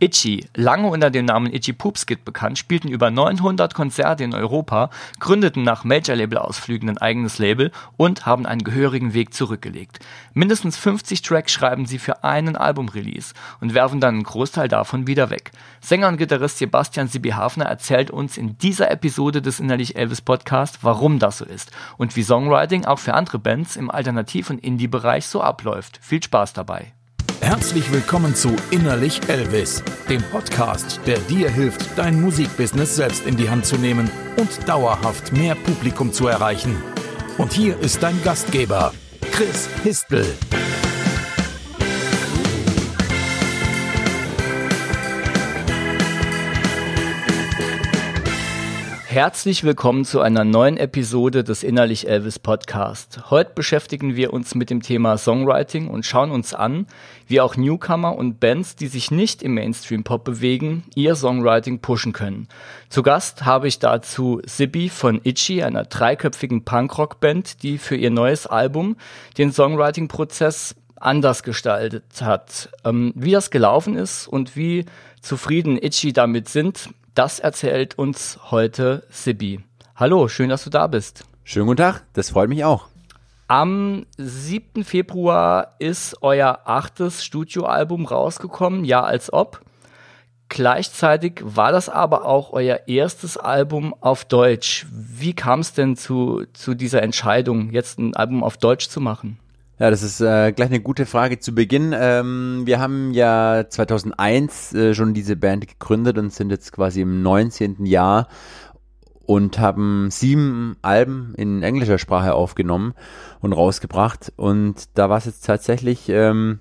Itchy, lange unter dem Namen Itchy Poopskit bekannt, spielten über 900 Konzerte in Europa, gründeten nach Major-Label-Ausflügen ein eigenes Label und haben einen gehörigen Weg zurückgelegt. Mindestens 50 Tracks schreiben sie für einen Album-Release und werfen dann einen Großteil davon wieder weg. Sänger und Gitarrist Sebastian Sibi Hafner erzählt uns in dieser Episode des Innerlich Elvis Podcast, warum das so ist und wie Songwriting auch für andere Bands im Alternativ- und Indie-Bereich so abläuft. Viel Spaß dabei! Herzlich willkommen zu Innerlich Elvis, dem Podcast, der dir hilft, dein Musikbusiness selbst in die Hand zu nehmen und dauerhaft mehr Publikum zu erreichen. Und hier ist dein Gastgeber, Chris Histel. Herzlich willkommen zu einer neuen Episode des Innerlich Elvis Podcast. Heute beschäftigen wir uns mit dem Thema Songwriting und schauen uns an, wie auch Newcomer und Bands, die sich nicht im Mainstream Pop bewegen, ihr Songwriting pushen können. Zu Gast habe ich dazu Sibby von Itchy, einer dreiköpfigen Punkrock-Band, die für ihr neues Album den Songwriting-Prozess anders gestaltet hat. Ähm, wie das gelaufen ist und wie zufrieden Itchy damit sind, das erzählt uns heute Sibi. Hallo, schön, dass du da bist. Schönen guten Tag, das freut mich auch. Am 7. Februar ist euer achtes Studioalbum rausgekommen, ja als ob. Gleichzeitig war das aber auch euer erstes Album auf Deutsch. Wie kam es denn zu, zu dieser Entscheidung, jetzt ein Album auf Deutsch zu machen? Ja, das ist äh, gleich eine gute Frage zu Beginn. Ähm, wir haben ja 2001 äh, schon diese Band gegründet und sind jetzt quasi im 19. Jahr und haben sieben Alben in englischer Sprache aufgenommen und rausgebracht. Und da war es jetzt tatsächlich ähm,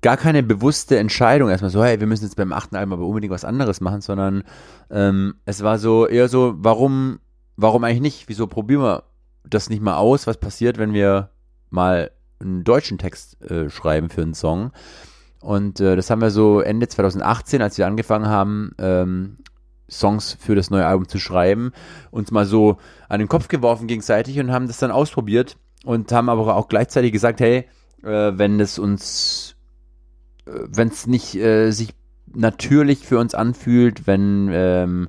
gar keine bewusste Entscheidung, erstmal so, hey, wir müssen jetzt beim achten Album aber unbedingt was anderes machen, sondern ähm, es war so eher so, warum, warum eigentlich nicht? Wieso probieren wir das nicht mal aus? Was passiert, wenn wir mal einen deutschen Text äh, schreiben für einen Song. Und äh, das haben wir so Ende 2018, als wir angefangen haben, ähm, Songs für das neue Album zu schreiben, uns mal so an den Kopf geworfen gegenseitig und haben das dann ausprobiert und haben aber auch gleichzeitig gesagt, hey, äh, wenn es uns, äh, wenn es nicht äh, sich natürlich für uns anfühlt, wenn, ähm,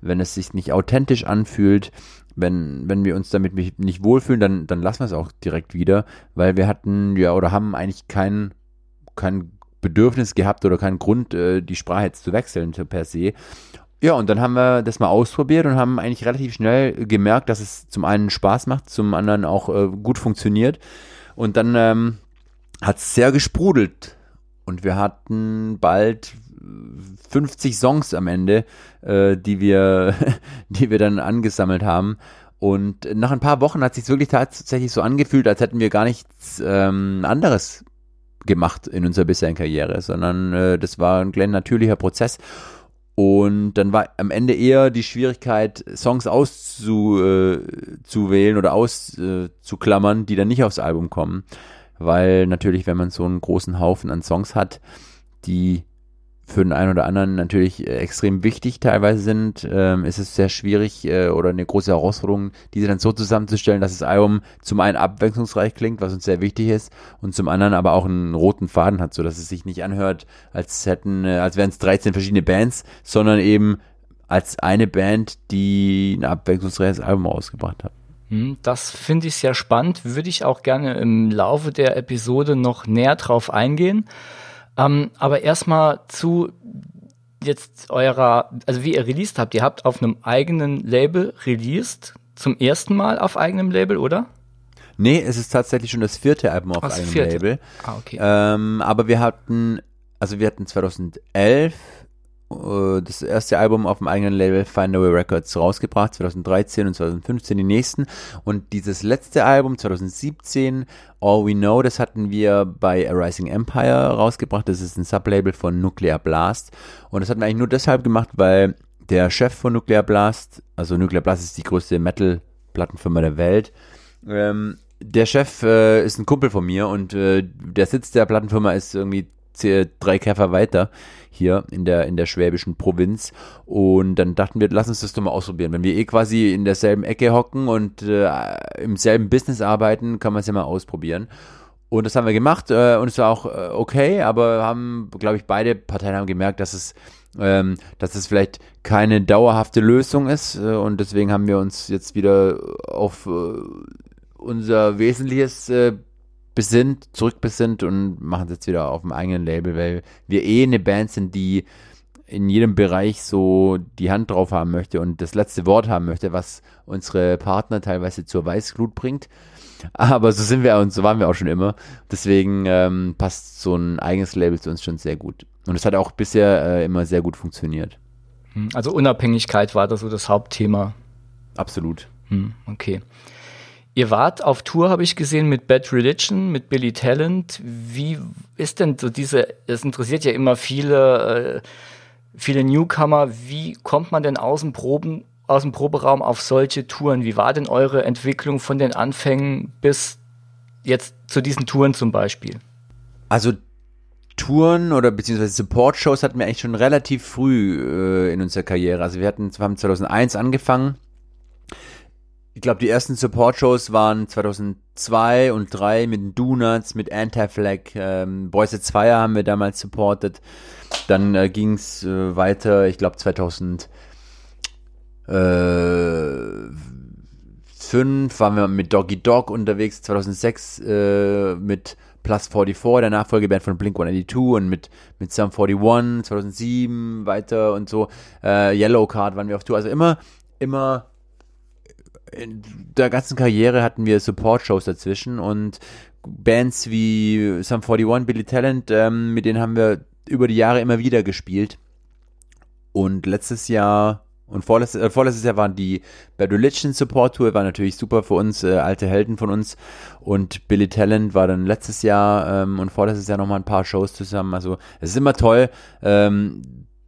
wenn es sich nicht authentisch anfühlt, wenn, wenn wir uns damit nicht wohlfühlen, dann, dann lassen wir es auch direkt wieder, weil wir hatten ja oder haben eigentlich kein, kein Bedürfnis gehabt oder keinen Grund, äh, die Sprache jetzt zu wechseln per se. Ja, und dann haben wir das mal ausprobiert und haben eigentlich relativ schnell gemerkt, dass es zum einen Spaß macht, zum anderen auch äh, gut funktioniert. Und dann ähm, hat es sehr gesprudelt. Und wir hatten bald 50 Songs am Ende, äh, die wir, die wir dann angesammelt haben. Und nach ein paar Wochen hat sich wirklich tatsächlich so angefühlt, als hätten wir gar nichts ähm, anderes gemacht in unserer bisherigen Karriere, sondern äh, das war ein kleiner natürlicher Prozess. Und dann war am Ende eher die Schwierigkeit, Songs auszuwählen äh, oder auszuklammern, äh, die dann nicht aufs Album kommen. Weil natürlich, wenn man so einen großen Haufen an Songs hat, die für den einen oder anderen natürlich äh, extrem wichtig teilweise sind, ähm, ist es sehr schwierig äh, oder eine große Herausforderung, diese dann so zusammenzustellen, dass das Album zum einen abwechslungsreich klingt, was uns sehr wichtig ist, und zum anderen aber auch einen roten Faden hat, so dass es sich nicht anhört, als hätten, äh, als wären es 13 verschiedene Bands, sondern eben als eine Band, die ein abwechslungsreiches Album rausgebracht hat. Hm, das finde ich sehr spannend. Würde ich auch gerne im Laufe der Episode noch näher drauf eingehen. Ähm, aber erstmal zu jetzt eurer, also wie ihr released habt. Ihr habt auf einem eigenen Label released, zum ersten Mal auf eigenem Label, oder? Nee, es ist tatsächlich schon das vierte Album auf eigenem vierte. Label. Ah, okay. Ähm, aber wir hatten, also wir hatten 2011 äh, das erste Album auf dem eigenen Label Find Away Records rausgebracht, 2013 und 2015 die nächsten. Und dieses letzte Album, 2017, All We Know, das hatten wir bei A Rising Empire rausgebracht. Das ist ein Sublabel von Nuclear Blast. Und das hatten wir eigentlich nur deshalb gemacht, weil der Chef von Nuclear Blast, also Nuclear Blast ist die größte Metal-Plattenfirma der Welt, ähm, der Chef äh, ist ein Kumpel von mir und äh, der Sitz der Plattenfirma ist irgendwie drei Käfer weiter hier in der, in der schwäbischen Provinz. Und dann dachten wir, lass uns das doch mal ausprobieren. Wenn wir eh quasi in derselben Ecke hocken und äh, im selben Business arbeiten, kann man es ja mal ausprobieren. Und das haben wir gemacht äh, und es war auch äh, okay, aber haben, glaube ich, beide Parteien haben gemerkt, dass es, ähm, dass es vielleicht keine dauerhafte Lösung ist äh, und deswegen haben wir uns jetzt wieder auf äh, unser Wesentliches äh, besinnt, zurückbesinnt und machen es jetzt wieder auf dem eigenen Label, weil wir eh eine Band sind, die in jedem Bereich so die Hand drauf haben möchte und das letzte Wort haben möchte, was unsere Partner teilweise zur Weißglut bringt. Aber so sind wir und so waren wir auch schon immer. Deswegen ähm, passt so ein eigenes Label zu uns schon sehr gut. Und es hat auch bisher äh, immer sehr gut funktioniert. Hm, also Unabhängigkeit war da so das Hauptthema. Absolut. Hm, okay. Ihr wart auf Tour, habe ich gesehen, mit Bad Religion, mit Billy Talent. Wie ist denn so diese, es interessiert ja immer viele, äh, viele Newcomer, wie kommt man denn aus dem Proben, aus dem Proberaum auf solche Touren? Wie war denn eure Entwicklung von den Anfängen bis jetzt zu diesen Touren zum Beispiel? Also Touren oder beziehungsweise Support-Shows hatten wir eigentlich schon relativ früh äh, in unserer Karriere. Also wir hatten, wir haben 2001 angefangen ich glaube, die ersten Support-Shows waren 2002 und 2003 mit Donuts, mit Anti-Flag. Ähm, Boys at Fire haben wir damals supportet. Dann äh, ging es äh, weiter, ich glaube 2005 waren wir mit Doggy Dog unterwegs, 2006 äh, mit Plus 44, der Nachfolgeband von Blink 182 und mit, mit Sum 41, 2007 weiter und so. Äh, Yellow Card waren wir auf Tour. Also immer, immer in der ganzen Karriere hatten wir Support-Shows dazwischen und Bands wie Sum 41, Billy Talent, ähm, mit denen haben wir über die Jahre immer wieder gespielt. Und letztes Jahr und vorletztes, äh, vorletztes Jahr waren die Bad Religion Support Tour, war natürlich super für uns, äh, alte Helden von uns. Und Billy Talent war dann letztes Jahr ähm, und vorletztes Jahr nochmal ein paar Shows zusammen. Also es ist immer toll, ähm,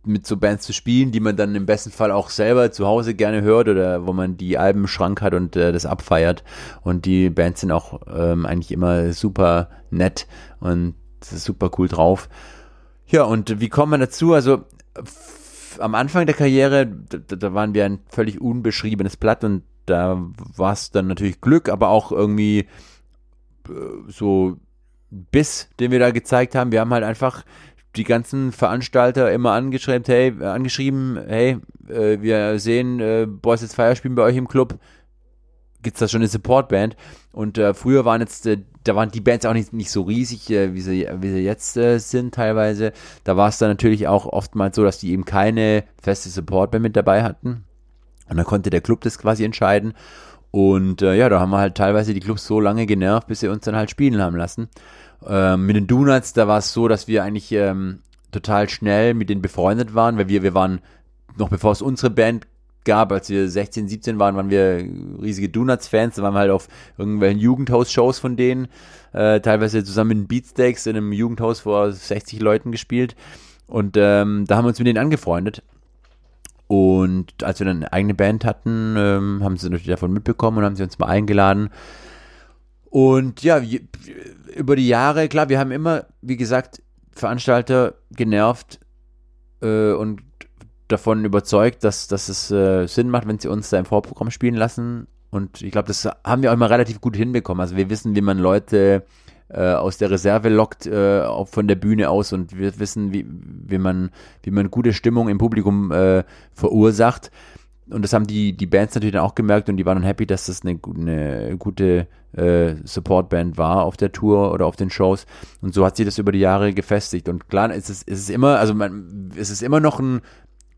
mit so Bands zu spielen, die man dann im besten Fall auch selber zu Hause gerne hört oder wo man die Alben im Schrank hat und äh, das abfeiert. Und die Bands sind auch ähm, eigentlich immer super nett und super cool drauf. Ja, und wie kommt man dazu? Also am Anfang der Karriere, da, da waren wir ein völlig unbeschriebenes Blatt und da war es dann natürlich Glück, aber auch irgendwie äh, so Biss, den wir da gezeigt haben. Wir haben halt einfach die ganzen Veranstalter immer angeschrieben, hey, angeschrieben, hey, äh, wir sehen, äh, Boys It's Fire spielen bei euch im Club. Gibt's da schon eine Supportband? Und äh, früher waren jetzt, äh, da waren die Bands auch nicht, nicht so riesig, äh, wie, sie, wie sie jetzt äh, sind teilweise. Da war es dann natürlich auch oftmals so, dass die eben keine feste Supportband mit dabei hatten. Und dann konnte der Club das quasi entscheiden. Und ja, da haben wir halt teilweise die Clubs so lange genervt, bis sie uns dann halt spielen haben lassen. Ähm, mit den Donuts, da war es so, dass wir eigentlich ähm, total schnell mit denen befreundet waren, weil wir, wir waren, noch bevor es unsere Band gab, als wir 16, 17 waren, waren wir riesige Donuts-Fans, da waren wir halt auf irgendwelchen Jugendhaus-Shows von denen, äh, teilweise zusammen mit den Beatsteaks in einem Jugendhaus vor 60 Leuten gespielt. Und ähm, da haben wir uns mit denen angefreundet. Und als wir dann eine eigene Band hatten, ähm, haben sie natürlich davon mitbekommen und haben sie uns mal eingeladen. Und ja, über die Jahre, klar, wir haben immer, wie gesagt, Veranstalter genervt äh, und davon überzeugt, dass, dass es äh, Sinn macht, wenn sie uns da im Vorprogramm spielen lassen. Und ich glaube, das haben wir auch immer relativ gut hinbekommen. Also wir wissen, wie man Leute äh, aus der Reserve lockt, äh, auch von der Bühne aus und wir wissen, wie, wie, man, wie man gute Stimmung im Publikum äh, verursacht und das haben die, die Bands natürlich dann auch gemerkt und die waren dann happy, dass das eine, eine gute äh, Supportband war auf der Tour oder auf den Shows. Und so hat sich das über die Jahre gefestigt. Und klar, es ist, es ist immer, also man, es ist immer noch ein,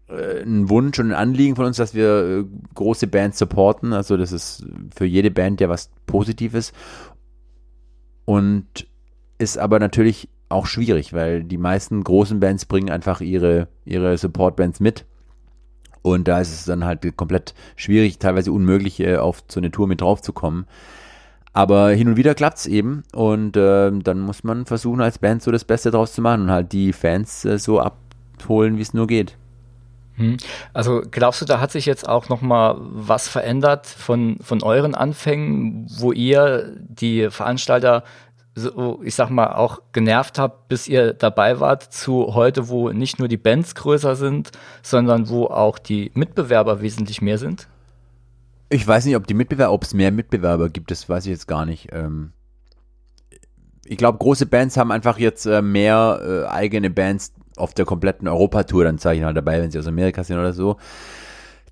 äh, ein Wunsch und ein Anliegen von uns, dass wir äh, große Bands supporten. Also das ist für jede Band ja was Positives. Und ist aber natürlich auch schwierig, weil die meisten großen Bands bringen einfach ihre, ihre Supportbands mit und da ist es dann halt komplett schwierig, teilweise unmöglich, äh, auf so eine Tour mit drauf zu kommen. Aber hin und wieder klappt es eben und äh, dann muss man versuchen, als Band so das Beste draus zu machen und halt die Fans äh, so abholen, wie es nur geht. Hm. Also glaubst du, da hat sich jetzt auch noch mal was verändert von, von euren Anfängen, wo ihr die Veranstalter so, ich sag mal, auch genervt habt, bis ihr dabei wart, zu heute, wo nicht nur die Bands größer sind, sondern wo auch die Mitbewerber wesentlich mehr sind? Ich weiß nicht, ob die Mitbewerber, ob es mehr Mitbewerber gibt, das weiß ich jetzt gar nicht. Ähm, ich glaube, große Bands haben einfach jetzt äh, mehr äh, eigene Bands auf der kompletten Europatour, dann sage ich mal dabei, wenn sie aus Amerika sind oder so.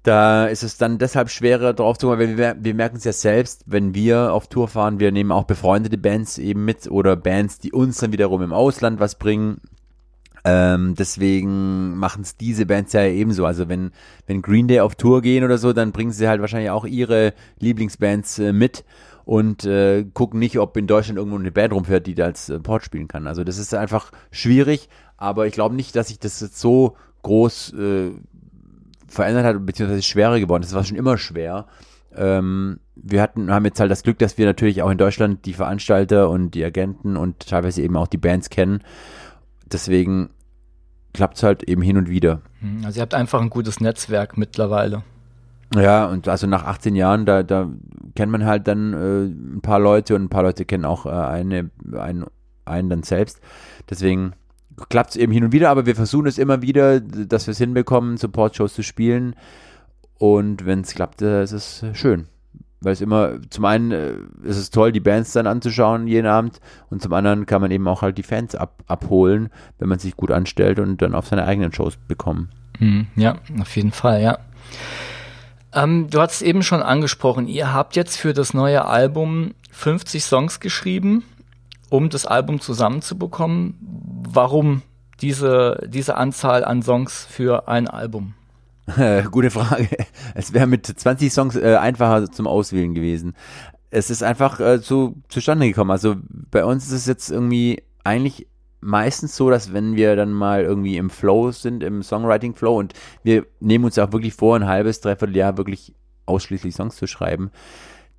Da ist es dann deshalb schwerer drauf zu kommen, weil wir, wir merken es ja selbst, wenn wir auf Tour fahren, wir nehmen auch befreundete Bands eben mit oder Bands, die uns dann wiederum im Ausland was bringen. Ähm, deswegen machen es diese Bands ja ebenso. Also wenn, wenn Green Day auf Tour gehen oder so, dann bringen sie halt wahrscheinlich auch ihre Lieblingsbands äh, mit und äh, gucken nicht, ob in Deutschland irgendwo eine Band rumfährt, die da als äh, Port spielen kann. Also das ist einfach schwierig, aber ich glaube nicht, dass sich das jetzt so groß äh, verändert hat, beziehungsweise schwerer geworden ist. Das war schon immer schwer. Ähm, wir hatten, haben jetzt halt das Glück, dass wir natürlich auch in Deutschland die Veranstalter und die Agenten und teilweise eben auch die Bands kennen. Deswegen klappt es halt eben hin und wieder. Hm, also ihr habt einfach ein gutes Netzwerk mittlerweile. Ja, und also nach 18 Jahren, da, da kennt man halt dann äh, ein paar Leute und ein paar Leute kennen auch äh, eine, einen, einen dann selbst. Deswegen klappt es eben hin und wieder, aber wir versuchen es immer wieder, dass wir es hinbekommen, Support-Shows zu spielen. Und wenn es klappt, äh, ist es schön. Weil es immer, zum einen äh, ist es toll, die Bands dann anzuschauen jeden Abend und zum anderen kann man eben auch halt die Fans ab, abholen, wenn man sich gut anstellt und dann auf seine eigenen Shows bekommen. Mhm, ja, auf jeden Fall, ja. Ähm, du hast eben schon angesprochen, ihr habt jetzt für das neue Album 50 Songs geschrieben, um das Album zusammenzubekommen. Warum diese, diese Anzahl an Songs für ein Album? Gute Frage. Es wäre mit 20 Songs äh, einfacher zum Auswählen gewesen. Es ist einfach äh, so zustande gekommen. Also bei uns ist es jetzt irgendwie eigentlich meistens so, dass wenn wir dann mal irgendwie im Flow sind, im Songwriting-Flow und wir nehmen uns auch wirklich vor, ein halbes, dreiviertel Jahr wirklich ausschließlich Songs zu schreiben,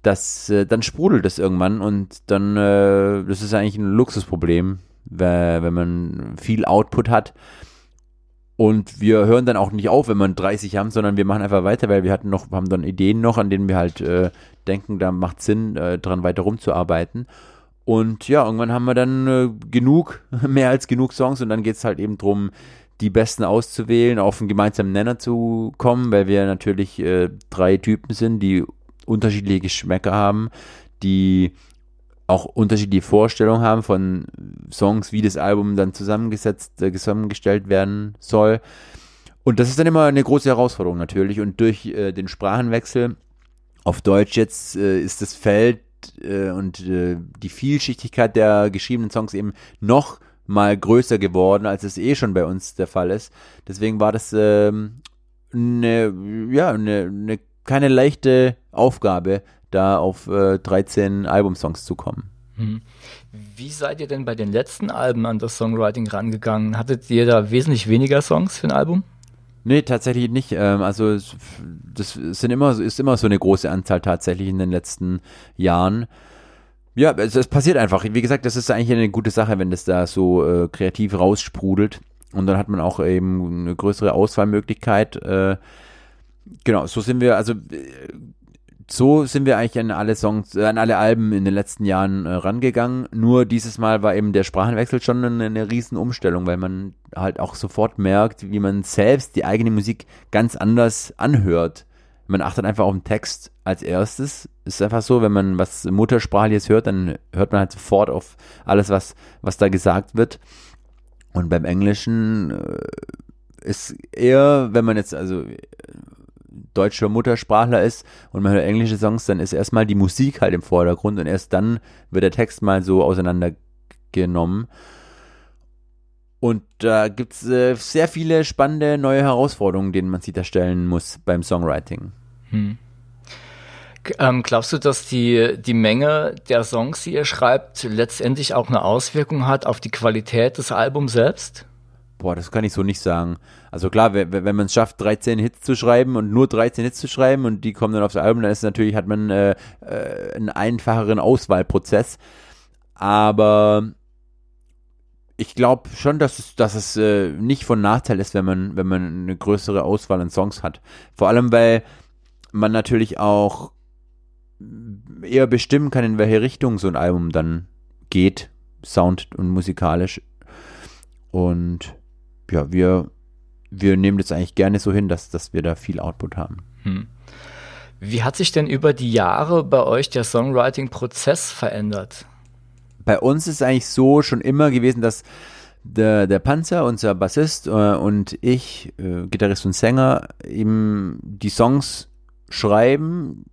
dass äh, dann sprudelt das irgendwann und dann, äh, das ist eigentlich ein Luxusproblem, wenn man viel Output hat. Und wir hören dann auch nicht auf, wenn wir 30 haben, sondern wir machen einfach weiter, weil wir hatten noch, haben dann Ideen noch, an denen wir halt äh, denken, da macht Sinn, äh, dran weiter rumzuarbeiten. Und ja, irgendwann haben wir dann äh, genug, mehr als genug Songs und dann geht es halt eben darum, die besten auszuwählen, auf einen gemeinsamen Nenner zu kommen, weil wir natürlich äh, drei Typen sind, die unterschiedliche Geschmäcker haben, die auch unterschiedliche Vorstellungen haben von Songs, wie das Album dann zusammengesetzt, äh, zusammengestellt werden soll. Und das ist dann immer eine große Herausforderung natürlich. Und durch äh, den Sprachenwechsel auf Deutsch jetzt äh, ist das Feld äh, und äh, die Vielschichtigkeit der geschriebenen Songs eben noch mal größer geworden, als es eh schon bei uns der Fall ist. Deswegen war das ähm, eine, ja, eine, eine keine leichte Aufgabe, da auf äh, 13 Albumsongs zu kommen. Hm. Wie seid ihr denn bei den letzten Alben an das Songwriting rangegangen? Hattet ihr da wesentlich weniger Songs für ein Album? Nee, tatsächlich nicht. Ähm, also das sind immer, ist immer so eine große Anzahl tatsächlich in den letzten Jahren. Ja, es, es passiert einfach. Wie gesagt, das ist eigentlich eine gute Sache, wenn das da so äh, kreativ raussprudelt. Und dann hat man auch eben eine größere Auswahlmöglichkeit. Äh, genau, so sind wir, also so sind wir eigentlich an alle Songs, äh, an alle Alben in den letzten Jahren äh, rangegangen. Nur dieses Mal war eben der Sprachenwechsel schon eine, eine riesen Umstellung, weil man halt auch sofort merkt, wie man selbst die eigene Musik ganz anders anhört. Man achtet einfach auf den Text als erstes. Ist einfach so, wenn man was Muttersprachliches hört, dann hört man halt sofort auf alles, was, was da gesagt wird. Und beim Englischen äh, ist eher, wenn man jetzt, also deutscher Muttersprachler ist und man hört englische Songs, dann ist erstmal die Musik halt im Vordergrund und erst dann wird der Text mal so auseinandergenommen. Und da gibt es äh, sehr viele spannende neue Herausforderungen, denen man sich da stellen muss beim Songwriting. Hm. Ähm, glaubst du, dass die, die Menge der Songs, die ihr schreibt, letztendlich auch eine Auswirkung hat auf die Qualität des Albums selbst? Boah, das kann ich so nicht sagen. Also klar, wenn, man es schafft, 13 Hits zu schreiben und nur 13 Hits zu schreiben und die kommen dann aufs Album, dann ist natürlich, hat man äh, äh, einen einfacheren Auswahlprozess. Aber ich glaube schon, dass es, dass es äh, nicht von Nachteil ist, wenn man, wenn man eine größere Auswahl an Songs hat. Vor allem, weil man natürlich auch eher bestimmen kann, in welche Richtung so ein Album dann geht, sound- und musikalisch. Und ja, wir, wir nehmen das eigentlich gerne so hin, dass, dass wir da viel Output haben. Hm. Wie hat sich denn über die Jahre bei euch der Songwriting-Prozess verändert? bei uns ist es eigentlich so schon immer gewesen, dass der, der Panzer, unser Bassist äh, und ich, äh, Gitarrist und Sänger, eben die Songs schreiben,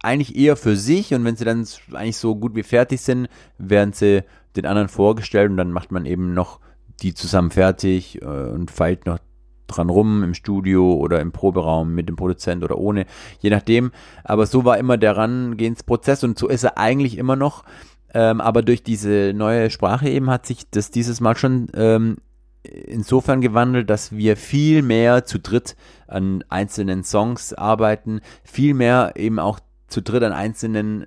eigentlich eher für sich und wenn sie dann eigentlich so gut wie fertig sind, werden sie den anderen vorgestellt und dann macht man eben noch die zusammen fertig äh, und feilt noch dran rum im Studio oder im Proberaum mit dem Produzent oder ohne, je nachdem. Aber so war immer der Rangehensprozess und so ist er eigentlich immer noch. Ähm, aber durch diese neue Sprache eben hat sich das dieses Mal schon ähm, insofern gewandelt, dass wir viel mehr zu dritt an einzelnen Songs arbeiten, viel mehr eben auch zu dritt an einzelnen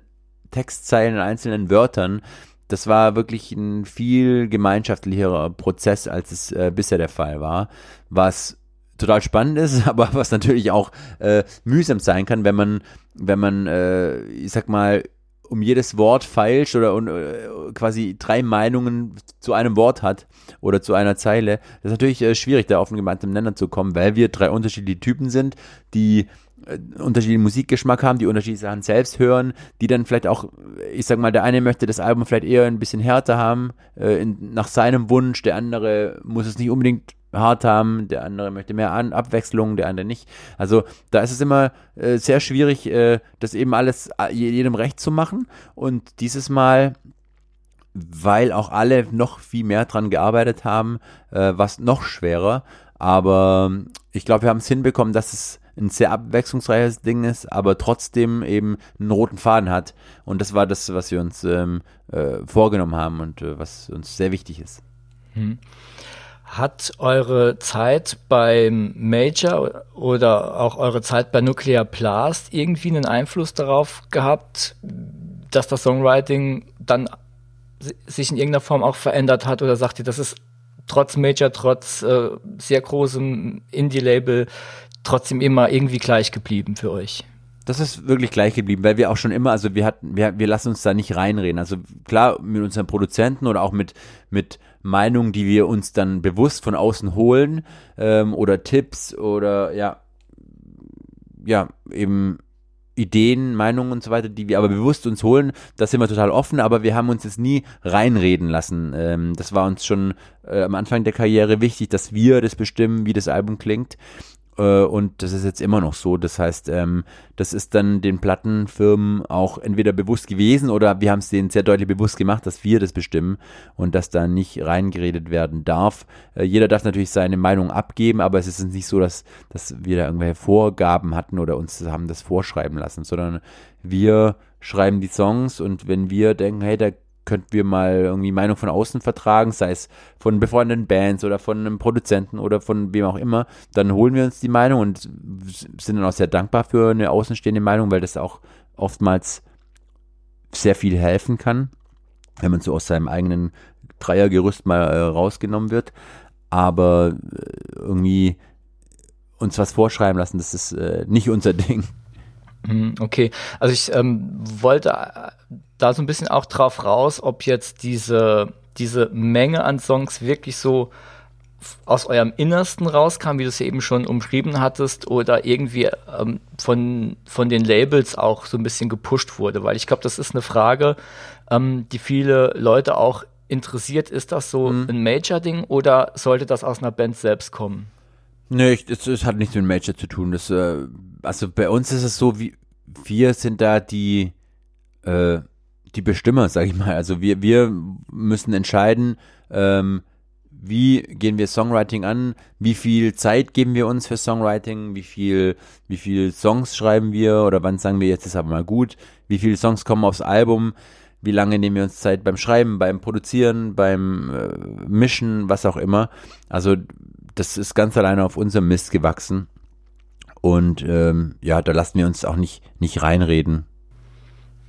Textzeilen, an einzelnen Wörtern. Das war wirklich ein viel gemeinschaftlicherer Prozess, als es äh, bisher der Fall war, was total spannend ist, aber was natürlich auch äh, mühsam sein kann, wenn man, wenn man, äh, ich sag mal, um jedes Wort feilscht oder äh, quasi drei Meinungen zu einem Wort hat oder zu einer Zeile. Das ist natürlich äh, schwierig, da auf einen gemeinsamen Nenner zu kommen, weil wir drei unterschiedliche Typen sind, die unterschiedlichen Musikgeschmack haben, die unterschiedliche Sachen selbst hören, die dann vielleicht auch, ich sag mal, der eine möchte das Album vielleicht eher ein bisschen härter haben, äh, in, nach seinem Wunsch, der andere muss es nicht unbedingt hart haben, der andere möchte mehr An Abwechslung, der andere nicht. Also da ist es immer äh, sehr schwierig, äh, das eben alles äh, jedem recht zu machen. Und dieses Mal, weil auch alle noch viel mehr dran gearbeitet haben, äh, was noch schwerer. Aber ich glaube, wir haben es hinbekommen, dass es ein sehr abwechslungsreiches Ding ist, aber trotzdem eben einen roten Faden hat. Und das war das, was wir uns ähm, äh, vorgenommen haben und äh, was uns sehr wichtig ist. Hm. Hat eure Zeit beim Major oder auch eure Zeit bei Nuclear Blast irgendwie einen Einfluss darauf gehabt, dass das Songwriting dann sich in irgendeiner Form auch verändert hat oder sagt ihr, das ist trotz Major, trotz äh, sehr großem Indie-Label trotzdem immer irgendwie gleich geblieben für euch? Das ist wirklich gleich geblieben, weil wir auch schon immer, also wir hatten, wir, wir lassen uns da nicht reinreden. Also klar, mit unseren Produzenten oder auch mit, mit Meinungen, die wir uns dann bewusst von außen holen, ähm, oder Tipps oder ja, ja, eben Ideen, Meinungen und so weiter, die wir aber bewusst uns holen, da sind wir total offen, aber wir haben uns jetzt nie reinreden lassen. Ähm, das war uns schon äh, am Anfang der Karriere wichtig, dass wir das bestimmen, wie das Album klingt. Äh, und das ist jetzt immer noch so. Das heißt, ähm, das ist dann den Plattenfirmen auch entweder bewusst gewesen oder wir haben es denen sehr deutlich bewusst gemacht, dass wir das bestimmen und dass da nicht reingeredet werden darf. Äh, jeder darf natürlich seine Meinung abgeben, aber es ist nicht so, dass, dass wir da irgendwelche Vorgaben hatten oder uns haben das vorschreiben lassen, sondern wir schreiben die Songs und wenn wir denken, hey, da könnten wir mal irgendwie Meinung von außen vertragen, sei es von befreundeten Bands oder von einem Produzenten oder von wem auch immer, dann holen wir uns die Meinung und sind dann auch sehr dankbar für eine außenstehende Meinung, weil das auch oftmals sehr viel helfen kann, wenn man so aus seinem eigenen Dreiergerüst mal äh, rausgenommen wird. Aber äh, irgendwie uns was vorschreiben lassen, das ist äh, nicht unser Ding. Hm, okay, also ich ähm, wollte da so ein bisschen auch drauf raus, ob jetzt diese, diese Menge an Songs wirklich so aus eurem Innersten rauskam, wie du es ja eben schon umschrieben hattest, oder irgendwie ähm, von, von den Labels auch so ein bisschen gepusht wurde. Weil ich glaube, das ist eine Frage, ähm, die viele Leute auch interessiert. Ist das so mhm. ein Major-Ding oder sollte das aus einer Band selbst kommen? Nee, es hat nichts mit Major zu tun. Das, äh, also bei uns ist es so, wie wir sind da die äh, die Bestimmer, sag ich mal. Also wir, wir müssen entscheiden, ähm, wie gehen wir Songwriting an, wie viel Zeit geben wir uns für Songwriting, wie viel, wie viel Songs schreiben wir oder wann sagen wir jetzt ist aber mal gut, wie viele Songs kommen aufs Album, wie lange nehmen wir uns Zeit beim Schreiben, beim Produzieren, beim äh, Mischen, was auch immer. Also das ist ganz alleine auf unserem Mist gewachsen. Und ähm, ja, da lassen wir uns auch nicht, nicht reinreden.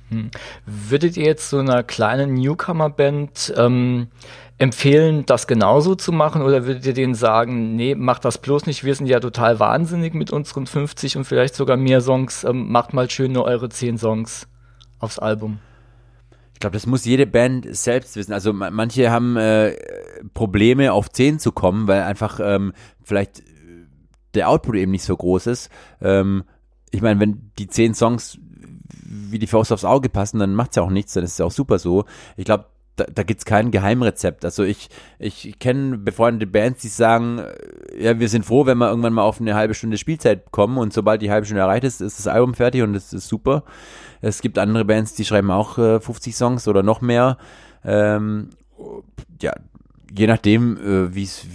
Hm. Würdet ihr jetzt so einer kleinen Newcomer-Band ähm, empfehlen, das genauso zu machen oder würdet ihr denen sagen, nee, macht das bloß nicht, wir sind ja total wahnsinnig mit unseren 50 und vielleicht sogar mehr Songs, ähm, macht mal schön nur eure 10 Songs aufs Album? Ich glaube, das muss jede Band selbst wissen. Also manche haben äh, Probleme auf 10 zu kommen, weil einfach ähm, vielleicht der Output eben nicht so groß ist. Ähm, ich meine, wenn die 10 Songs wie die Faust aufs Auge passen, dann macht's ja auch nichts, dann ist es ja auch super so. Ich glaube, da, da gibt kein Geheimrezept. Also ich, ich kenne befreundete Bands, die sagen, äh, ja, wir sind froh, wenn wir irgendwann mal auf eine halbe Stunde Spielzeit kommen und sobald die halbe Stunde erreicht ist, ist das Album fertig und es ist super. Es gibt andere Bands, die schreiben auch äh, 50 Songs oder noch mehr. Ähm, ja, je nachdem, äh, wie es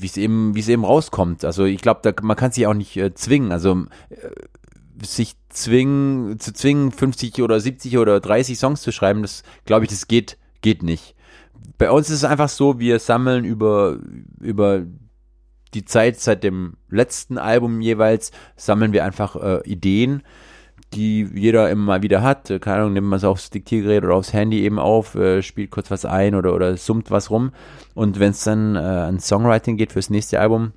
wie es eben wie es eben rauskommt. Also ich glaube, man kann sich auch nicht äh, zwingen. Also äh, sich zwingen, zu zwingen, 50 oder 70 oder 30 Songs zu schreiben, das glaube ich, das geht, geht nicht. Bei uns ist es einfach so, wir sammeln über, über die Zeit seit dem letzten Album jeweils, sammeln wir einfach äh, Ideen, die jeder immer mal wieder hat. Keine Ahnung, nimmt man es aufs Diktiergerät oder aufs Handy eben auf, äh, spielt kurz was ein oder, oder summt was rum. Und wenn es dann äh, an Songwriting geht fürs nächste Album,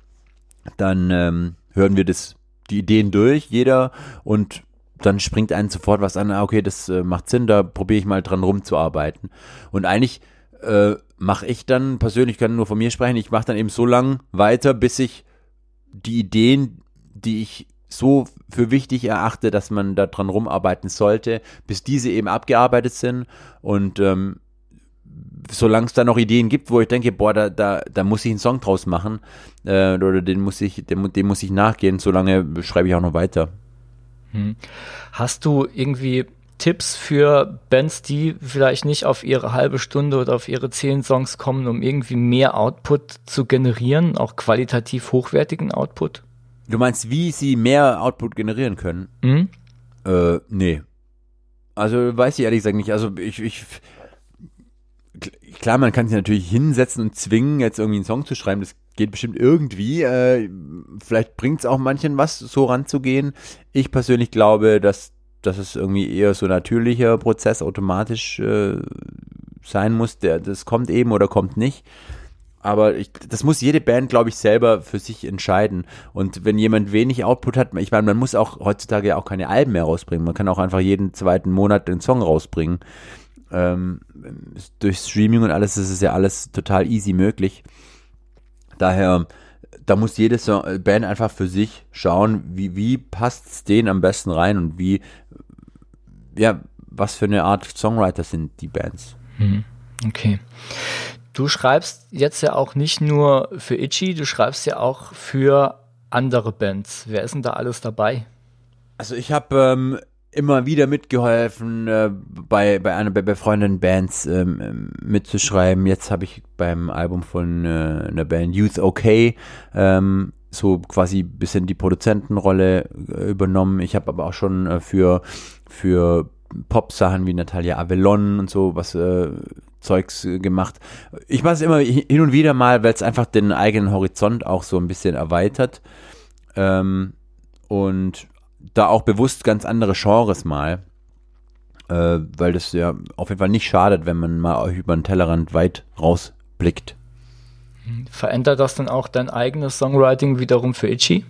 dann ähm, hören wir das die Ideen durch, jeder, und dann springt einen sofort was an, ah, okay, das äh, macht Sinn, da probiere ich mal dran rumzuarbeiten. Und eigentlich äh, mache ich dann, persönlich kann nur von mir sprechen, ich mache dann eben so lang weiter, bis ich die Ideen, die ich so für wichtig erachte, dass man da dran rumarbeiten sollte, bis diese eben abgearbeitet sind und ähm, solange es da noch Ideen gibt, wo ich denke, boah, da, da, da muss ich einen Song draus machen äh, oder den muss ich, dem, dem muss ich nachgehen, solange schreibe ich auch noch weiter. Hm. Hast du irgendwie Tipps für Bands, die vielleicht nicht auf ihre halbe Stunde oder auf ihre zehn Songs kommen, um irgendwie mehr Output zu generieren, auch qualitativ hochwertigen Output? Du meinst, wie sie mehr Output generieren können? Mhm. Äh, nee. Also weiß ich ehrlich gesagt nicht. Also ich, ich klar, man kann sich natürlich hinsetzen und zwingen, jetzt irgendwie einen Song zu schreiben. Das geht bestimmt irgendwie. Äh, vielleicht bringt es auch manchen was, so ranzugehen. Ich persönlich glaube, dass, dass es irgendwie eher so natürlicher Prozess automatisch äh, sein muss. Der, das kommt eben oder kommt nicht. Aber ich, das muss jede Band, glaube ich, selber für sich entscheiden. Und wenn jemand wenig Output hat, ich meine, man muss auch heutzutage ja auch keine Alben mehr rausbringen. Man kann auch einfach jeden zweiten Monat einen Song rausbringen ähm, durch Streaming und alles ist es ja alles total easy möglich. Daher, da muss jede Band einfach für sich schauen, wie, wie passt es denen am besten rein und wie, ja, was für eine Art Songwriter sind die Bands. Mhm. Okay. Du schreibst jetzt ja auch nicht nur für Itchy, du schreibst ja auch für andere Bands. Wer ist denn da alles dabei? Also ich habe ähm, immer wieder mitgeholfen, äh, bei, bei einer bei befreundeten Bands ähm, mitzuschreiben. Jetzt habe ich beim Album von äh, einer Band Youth OK ähm, so quasi bisschen die Produzentenrolle äh, übernommen. Ich habe aber auch schon äh, für, für Pop-Sachen wie Natalia Avelon und so was äh, Zeugs äh, gemacht. Ich mache es immer hin und wieder mal, weil es einfach den eigenen Horizont auch so ein bisschen erweitert. Ähm, und da auch bewusst ganz andere Genres mal, äh, weil das ja auf jeden Fall nicht schadet, wenn man mal über den Tellerrand weit rausblickt. Verändert das dann auch dein eigenes Songwriting wiederum für Itchy?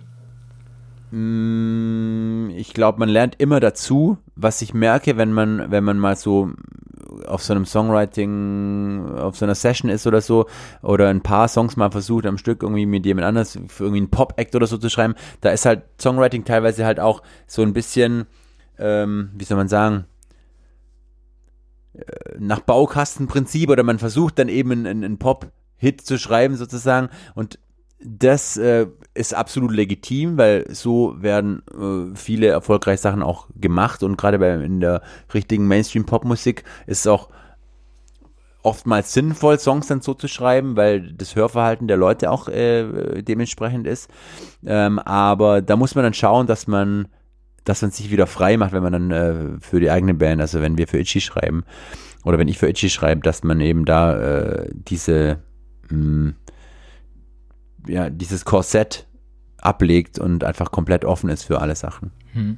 Mm, ich glaube, man lernt immer dazu. Was ich merke, wenn man, wenn man mal so auf so einem Songwriting, auf so einer Session ist oder so, oder ein paar Songs mal versucht am Stück irgendwie mit jemand anders für irgendwie einen Pop-Act oder so zu schreiben, da ist halt Songwriting teilweise halt auch so ein bisschen, ähm, wie soll man sagen, äh, nach Baukastenprinzip oder man versucht dann eben einen, einen Pop-Hit zu schreiben sozusagen und das äh, ist absolut legitim, weil so werden äh, viele erfolgreiche Sachen auch gemacht und gerade bei in der richtigen Mainstream-Pop-Musik ist es auch oftmals sinnvoll, Songs dann so zu schreiben, weil das Hörverhalten der Leute auch äh, dementsprechend ist. Ähm, aber da muss man dann schauen, dass man, dass man sich wieder frei macht, wenn man dann äh, für die eigene Band, also wenn wir für Itchy schreiben oder wenn ich für Itchy schreibe, dass man eben da äh, diese mh, mm, ja, dieses Korsett ablegt und einfach komplett offen ist für alle Sachen. Hm.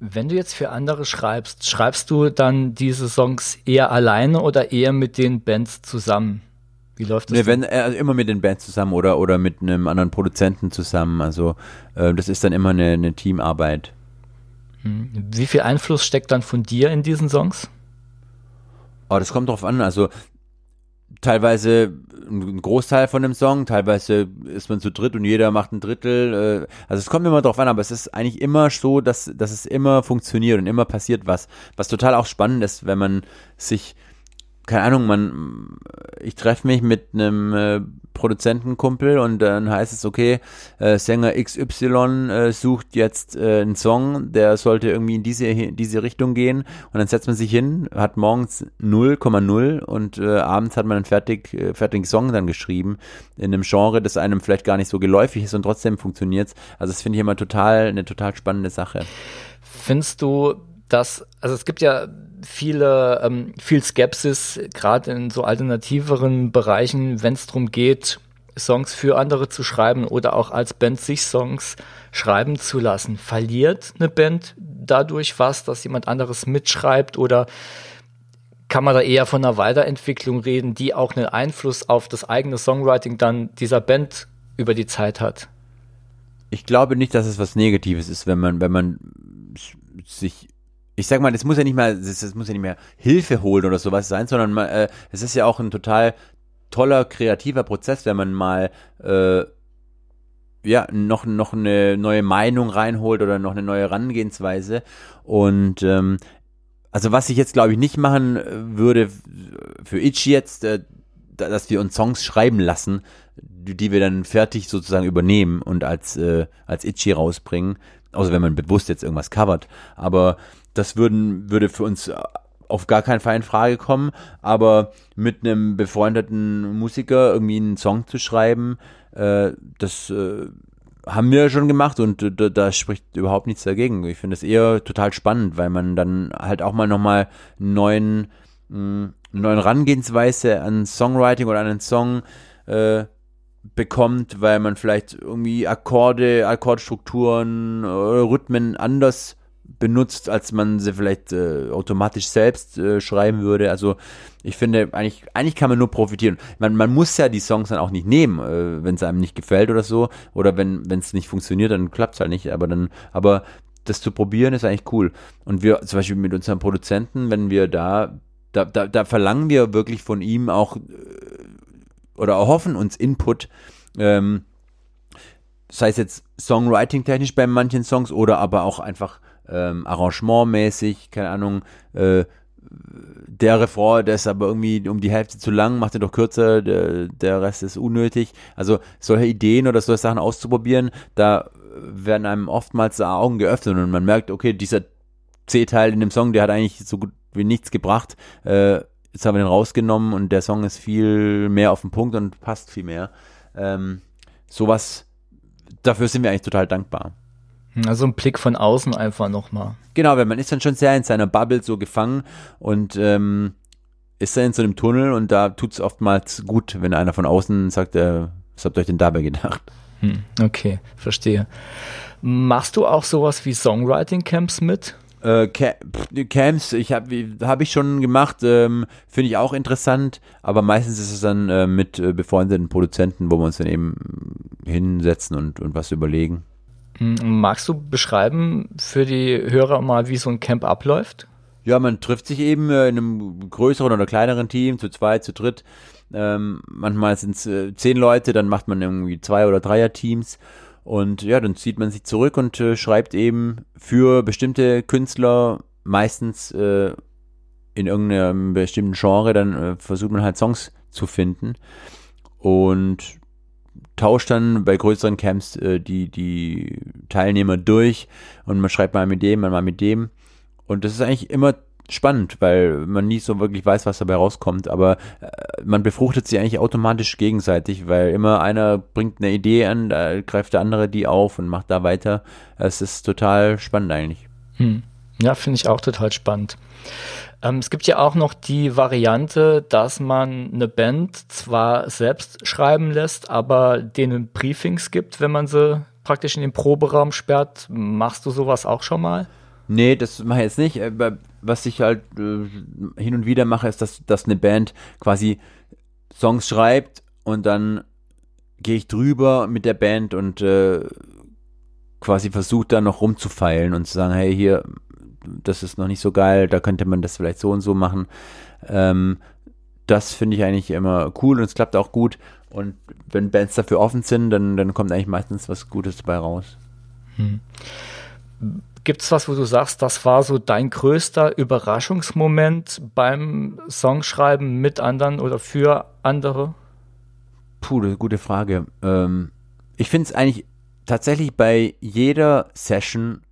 Wenn du jetzt für andere schreibst, schreibst du dann diese Songs eher alleine oder eher mit den Bands zusammen? Wie läuft das? Nee, wenn, also immer mit den Bands zusammen oder, oder mit einem anderen Produzenten zusammen. Also äh, das ist dann immer eine, eine Teamarbeit. Hm. Wie viel Einfluss steckt dann von dir in diesen Songs? Oh, das kommt drauf an. Also teilweise ein Großteil von dem Song, teilweise ist man zu dritt und jeder macht ein Drittel. Äh, also es kommt immer drauf an, aber es ist eigentlich immer so, dass, dass es immer funktioniert und immer passiert was. Was total auch spannend ist, wenn man sich keine Ahnung, man, ich treffe mich mit einem äh, Produzentenkumpel und dann heißt es, okay, äh, Sänger XY äh, sucht jetzt äh, einen Song, der sollte irgendwie in diese, in diese Richtung gehen und dann setzt man sich hin, hat morgens 0,0 und äh, abends hat man einen fertig, äh, fertigen Song dann geschrieben in einem Genre, das einem vielleicht gar nicht so geläufig ist und trotzdem funktioniert. Also das finde ich immer total, eine total spannende Sache. Findest du, dass, also es gibt ja viele, ähm, viel Skepsis, gerade in so alternativeren Bereichen, wenn es darum geht, Songs für andere zu schreiben oder auch als Band sich Songs schreiben zu lassen. Verliert eine Band dadurch was, dass jemand anderes mitschreibt oder kann man da eher von einer Weiterentwicklung reden, die auch einen Einfluss auf das eigene Songwriting dann dieser Band über die Zeit hat? Ich glaube nicht, dass es was Negatives ist, wenn man, wenn man sich ich sag mal, das muss ja nicht mehr, das, das muss ja nicht mehr Hilfe holen oder sowas sein, sondern man, äh, es ist ja auch ein total toller kreativer Prozess, wenn man mal äh, ja noch noch eine neue Meinung reinholt oder noch eine neue Herangehensweise. Und ähm, also was ich jetzt glaube ich nicht machen äh, würde für Itchy jetzt, äh, dass wir uns Songs schreiben lassen, die, die wir dann fertig sozusagen übernehmen und als äh, als Itchy rausbringen, außer wenn man bewusst jetzt irgendwas covert, aber das würden, würde für uns auf gar keinen Fall in Frage kommen, aber mit einem befreundeten Musiker irgendwie einen Song zu schreiben, äh, das äh, haben wir schon gemacht und da, da spricht überhaupt nichts dagegen. Ich finde es eher total spannend, weil man dann halt auch mal nochmal einen neuen, mh, mm, neuen Rangehensweise an Songwriting oder an einen Song äh, bekommt, weil man vielleicht irgendwie Akkorde, Akkordstrukturen, oder Rhythmen anders benutzt, als man sie vielleicht äh, automatisch selbst äh, schreiben würde. Also ich finde, eigentlich, eigentlich kann man nur profitieren. Man, man muss ja die Songs dann auch nicht nehmen, äh, wenn es einem nicht gefällt oder so. Oder wenn es nicht funktioniert, dann klappt es halt nicht. Aber dann, aber das zu probieren ist eigentlich cool. Und wir, zum Beispiel mit unserem Produzenten, wenn wir da, da, da, da verlangen wir wirklich von ihm auch äh, oder erhoffen uns Input. Ähm, sei es jetzt Songwriting-technisch bei manchen Songs oder aber auch einfach ähm, arrangementmäßig, keine Ahnung, äh, der Refrain, der ist aber irgendwie um die Hälfte zu lang, macht ihn doch kürzer, der, der Rest ist unnötig. Also solche Ideen oder solche Sachen auszuprobieren, da werden einem oftmals Augen geöffnet und man merkt, okay, dieser C-Teil in dem Song, der hat eigentlich so gut wie nichts gebracht. Äh, jetzt haben wir den rausgenommen und der Song ist viel mehr auf den Punkt und passt viel mehr. Ähm, sowas, dafür sind wir eigentlich total dankbar. Also ein Blick von außen einfach nochmal. Genau, weil man ist dann schon sehr in seiner Bubble so gefangen und ähm, ist dann in so einem Tunnel und da tut es oftmals gut, wenn einer von außen sagt, äh, was habt ihr euch denn dabei gedacht? Hm, okay, verstehe. Machst du auch sowas wie Songwriting-Camps mit? Äh, Camps, ich habe hab ich schon gemacht, ähm, finde ich auch interessant, aber meistens ist es dann äh, mit äh, befreundeten Produzenten, wo wir uns dann eben hinsetzen und, und was überlegen. Magst du beschreiben für die Hörer mal, wie so ein Camp abläuft? Ja, man trifft sich eben äh, in einem größeren oder kleineren Team, zu zweit, zu dritt. Ähm, manchmal sind es äh, zehn Leute, dann macht man irgendwie zwei oder dreier Teams. Und ja, dann zieht man sich zurück und äh, schreibt eben für bestimmte Künstler meistens äh, in irgendeinem bestimmten Genre, dann äh, versucht man halt Songs zu finden. Und tauscht dann bei größeren Camps äh, die, die Teilnehmer durch und man schreibt mal mit dem, mal mit dem. Und das ist eigentlich immer spannend, weil man nie so wirklich weiß, was dabei rauskommt, aber äh, man befruchtet sich eigentlich automatisch gegenseitig, weil immer einer bringt eine Idee an, da greift der andere die auf und macht da weiter. Es ist total spannend eigentlich. Hm. Ja, finde ich auch total spannend. Ähm, es gibt ja auch noch die Variante, dass man eine Band zwar selbst schreiben lässt, aber denen Briefings gibt, wenn man sie praktisch in den Proberaum sperrt. Machst du sowas auch schon mal? Nee, das mache ich jetzt nicht. Was ich halt äh, hin und wieder mache, ist, dass, dass eine Band quasi Songs schreibt und dann gehe ich drüber mit der Band und äh, quasi versucht dann noch rumzufeilen und zu sagen, hey, hier, das ist noch nicht so geil, da könnte man das vielleicht so und so machen. Ähm, das finde ich eigentlich immer cool und es klappt auch gut. Und wenn Bands dafür offen sind, dann, dann kommt eigentlich meistens was Gutes dabei raus. Hm. Gibt es was, wo du sagst, das war so dein größter Überraschungsmoment beim Songschreiben mit anderen oder für andere? Puh, das ist eine gute Frage. Ähm, ich finde es eigentlich tatsächlich bei jeder Session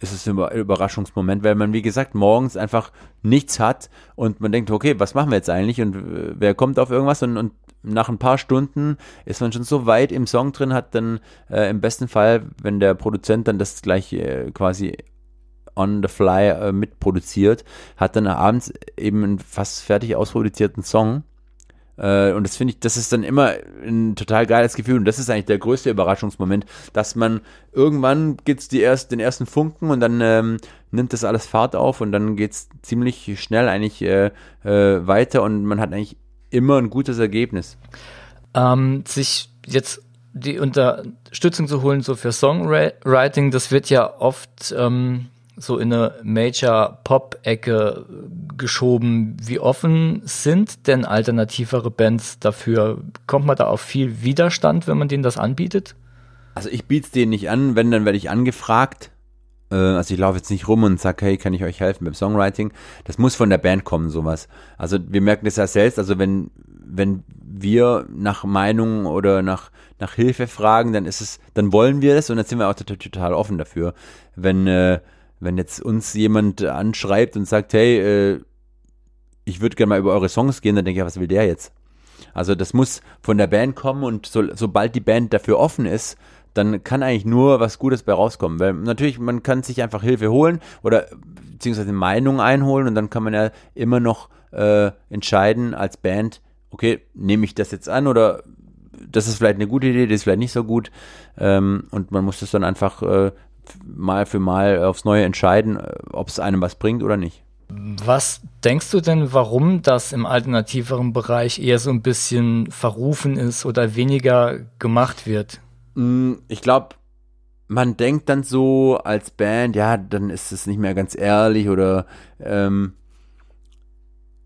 ist es ein Überraschungsmoment, weil man, wie gesagt, morgens einfach nichts hat und man denkt, okay, was machen wir jetzt eigentlich und äh, wer kommt auf irgendwas und, und nach ein paar Stunden ist man schon so weit im Song drin, hat dann äh, im besten Fall, wenn der Produzent dann das gleich äh, quasi on the fly äh, mitproduziert, hat dann abends eben einen fast fertig ausproduzierten Song äh, und das finde ich, das ist dann immer ein total geiles Gefühl. Und das ist eigentlich der größte Überraschungsmoment, dass man irgendwann gibt's die erst, den ersten Funken und dann ähm, nimmt das alles Fahrt auf und dann geht's ziemlich schnell eigentlich äh, äh, weiter und man hat eigentlich immer ein gutes Ergebnis. Ähm, sich jetzt die Unterstützung zu holen, so für Songwriting, das wird ja oft ähm, so in eine Major-Pop-Ecke geschoben. Wie offen sind denn alternativere Bands dafür? Kommt man da auf viel Widerstand, wenn man denen das anbietet? Also ich biete es denen nicht an, wenn, dann werde ich angefragt. Äh, also ich laufe jetzt nicht rum und sage, hey, kann ich euch helfen beim Songwriting? Das muss von der Band kommen, sowas. Also wir merken das ja selbst, also wenn, wenn wir nach Meinung oder nach, nach Hilfe fragen, dann ist es, dann wollen wir das und dann sind wir auch total, offen dafür. Wenn äh, wenn jetzt uns jemand anschreibt und sagt, hey, äh, ich würde gerne mal über eure Songs gehen, dann denke ich, was will der jetzt? Also das muss von der Band kommen und so, sobald die Band dafür offen ist, dann kann eigentlich nur was Gutes bei rauskommen. Weil natürlich, man kann sich einfach Hilfe holen oder beziehungsweise Meinung einholen und dann kann man ja immer noch äh, entscheiden als Band, okay, nehme ich das jetzt an oder das ist vielleicht eine gute Idee, das ist vielleicht nicht so gut. Ähm, und man muss das dann einfach äh, mal für mal aufs Neue entscheiden, äh, ob es einem was bringt oder nicht. Was denkst du denn, warum das im alternativeren Bereich eher so ein bisschen verrufen ist oder weniger gemacht wird? Mm, ich glaube, man denkt dann so als Band, ja, dann ist es nicht mehr ganz ehrlich oder ähm,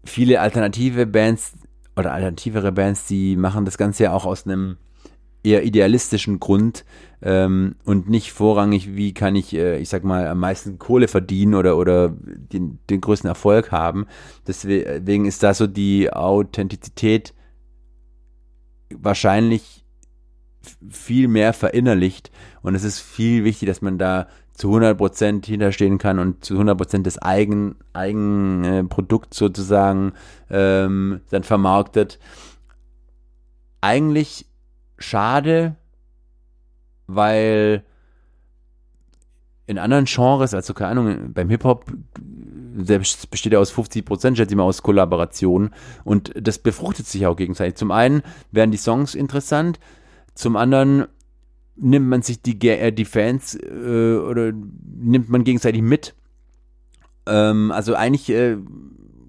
viele alternative Bands oder alternativere Bands, die machen das Ganze ja auch aus einem eher idealistischen Grund ähm, und nicht vorrangig, wie kann ich, äh, ich sag mal, am meisten Kohle verdienen oder, oder den, den größten Erfolg haben. Deswegen ist da so die Authentizität wahrscheinlich viel mehr verinnerlicht und es ist viel wichtig, dass man da zu 100% hinterstehen kann und zu 100% das eigen, eigen äh, Produkt sozusagen ähm, dann vermarktet. Eigentlich schade, weil in anderen Genres, also keine Ahnung, beim Hip-Hop, der besteht ja aus 50 Prozent, schätze ich mal, aus Kollaborationen und das befruchtet sich auch gegenseitig. Zum einen werden die Songs interessant, zum anderen nimmt man sich die, äh, die Fans äh, oder nimmt man gegenseitig mit. Ähm, also eigentlich äh,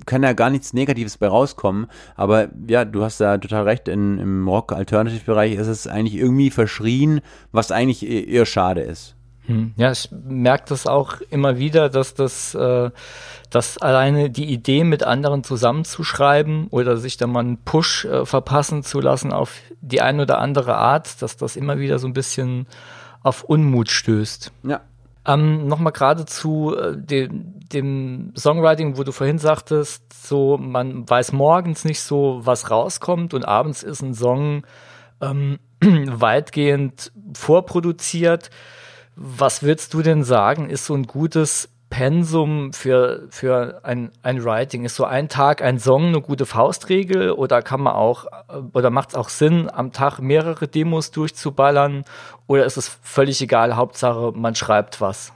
kann ja gar nichts Negatives bei rauskommen. Aber ja, du hast da total recht, in, im Rock-Alternative-Bereich ist es eigentlich irgendwie verschrien, was eigentlich e-, eher schade ist. Hm. Ja, ich merke das auch immer wieder, dass das, äh, dass alleine die Idee, mit anderen zusammenzuschreiben oder sich da mal einen Push äh, verpassen zu lassen auf die eine oder andere Art, dass das immer wieder so ein bisschen auf Unmut stößt. Ja, ähm, Nochmal gerade zu äh, dem, dem Songwriting, wo du vorhin sagtest, so man weiß morgens nicht so, was rauskommt und abends ist ein Song ähm, weitgehend vorproduziert. Was würdest du denn sagen, ist so ein gutes Pensum für, für ein, ein Writing? Ist so ein Tag ein Song eine gute Faustregel oder kann man auch, oder macht es auch Sinn, am Tag mehrere Demos durchzuballern oder ist es völlig egal, Hauptsache man schreibt was?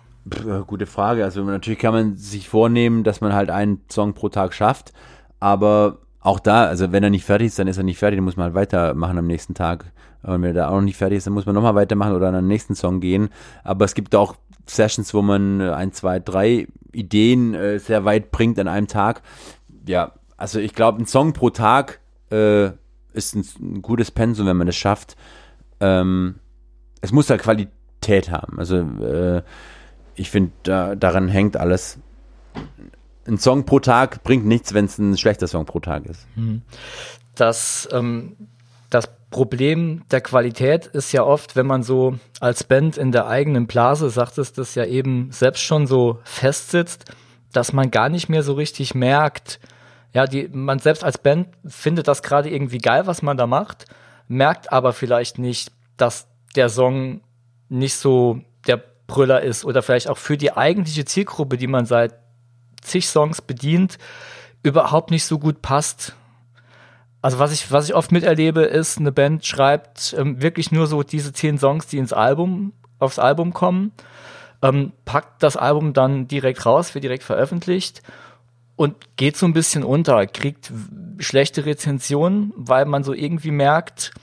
Gute Frage. Also natürlich kann man sich vornehmen, dass man halt einen Song pro Tag schafft, aber auch da, also wenn er nicht fertig ist, dann ist er nicht fertig, dann muss man halt weitermachen am nächsten Tag. Und wenn er da auch noch nicht fertig ist, dann muss man nochmal weitermachen oder an den nächsten Song gehen. Aber es gibt auch Sessions, wo man äh, ein, zwei, drei Ideen äh, sehr weit bringt an einem Tag. Ja, also ich glaube, ein Song pro Tag äh, ist ein, ein, gutes Pensum, wenn man das schafft. Ähm, es muss halt Qualität haben. Also äh, ich finde, da, daran hängt alles. Ein Song pro Tag bringt nichts, wenn es ein schlechter Song pro Tag ist. Mhm. Das ähm, das Problem der Qualität ist ja oft, wenn man so als Band in der eigenen Blase, sagt es das ja eben selbst schon so festsitzt, dass man gar nicht mehr so richtig merkt, ja, die, man selbst als Band findet das gerade irgendwie geil, was man da macht, merkt aber vielleicht nicht, dass der Song nicht so Brüller ist oder vielleicht auch für die eigentliche Zielgruppe, die man seit zig Songs bedient, überhaupt nicht so gut passt. Also was ich, was ich oft miterlebe, ist, eine Band schreibt ähm, wirklich nur so diese zehn Songs, die ins Album, aufs Album kommen, ähm, packt das Album dann direkt raus, wird direkt veröffentlicht und geht so ein bisschen unter, kriegt schlechte Rezensionen, weil man so irgendwie merkt,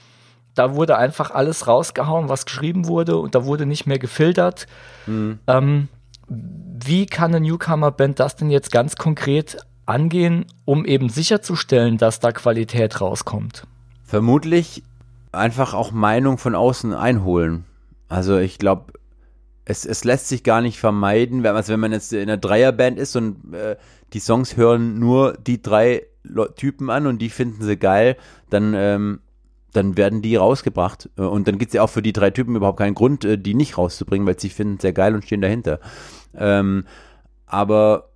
da wurde einfach alles rausgehauen, was geschrieben wurde und da wurde nicht mehr gefiltert. Mhm. Ähm, wie kann eine Newcomer-Band das denn jetzt ganz konkret angehen, um eben sicherzustellen, dass da Qualität rauskommt? Vermutlich einfach auch Meinung von außen einholen. Also ich glaube, es, es lässt sich gar nicht vermeiden, wenn, also wenn man jetzt in einer Dreierband ist und äh, die Songs hören nur die drei Typen an und die finden sie geil, dann, ähm, dann werden die rausgebracht. Und dann gibt es ja auch für die drei Typen überhaupt keinen Grund, äh, die nicht rauszubringen, weil sie finden sehr geil und stehen dahinter. Ähm, aber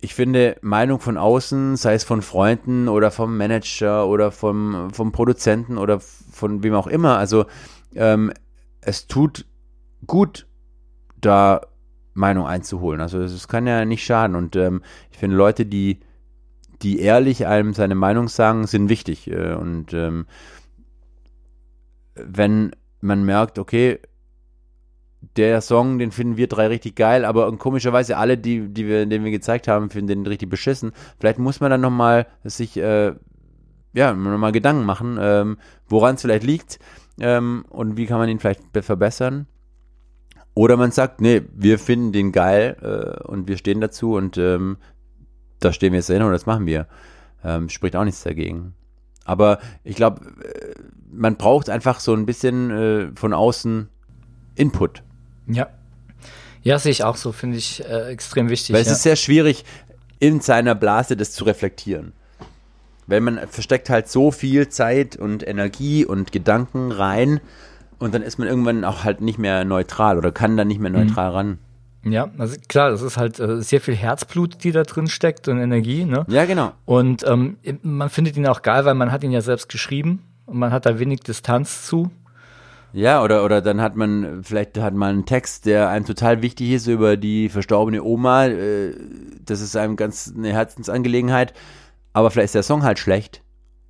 ich finde, Meinung von außen, sei es von Freunden oder vom Manager oder vom, vom Produzenten oder von wem auch immer, also ähm, es tut gut, da Meinung einzuholen. Also es kann ja nicht schaden. Und ähm, ich finde, Leute, die, die ehrlich einem seine Meinung sagen, sind wichtig. Äh, und ähm, wenn man merkt, okay, der Song, den finden wir drei richtig geil, aber komischerweise alle, die, die wir, den wir gezeigt haben, finden den richtig beschissen. Vielleicht muss man dann nochmal sich, äh, ja, nochmal Gedanken machen, ähm, woran es vielleicht liegt ähm, und wie kann man ihn vielleicht verbessern. Oder man sagt, nee, wir finden den geil äh, und wir stehen dazu und ähm, da stehen wir jetzt hin und das machen wir. Ähm, spricht auch nichts dagegen. Aber ich glaube, äh, man braucht einfach so ein bisschen äh, von außen Input. Ja. Ja, sehe ich auch so, finde ich äh, extrem wichtig. Weil ja. es ist sehr schwierig, in seiner Blase das zu reflektieren. Weil man versteckt halt so viel Zeit und Energie und Gedanken rein und dann ist man irgendwann auch halt nicht mehr neutral oder kann dann nicht mehr mhm. neutral mhm. ran. Ja, also klar, das ist halt äh, sehr viel Herzblut, die da drin steckt und Energie, ne? Ja, genau. Und ähm, man findet ihn auch geil, weil man hat ihn ja selbst geschrieben und man hat da wenig Distanz zu. Ja, oder, oder dann hat man, vielleicht hat man einen Text, der einem total wichtig ist über die verstorbene Oma. Äh, das ist einem ganz eine Herzensangelegenheit. Aber vielleicht ist der Song halt schlecht.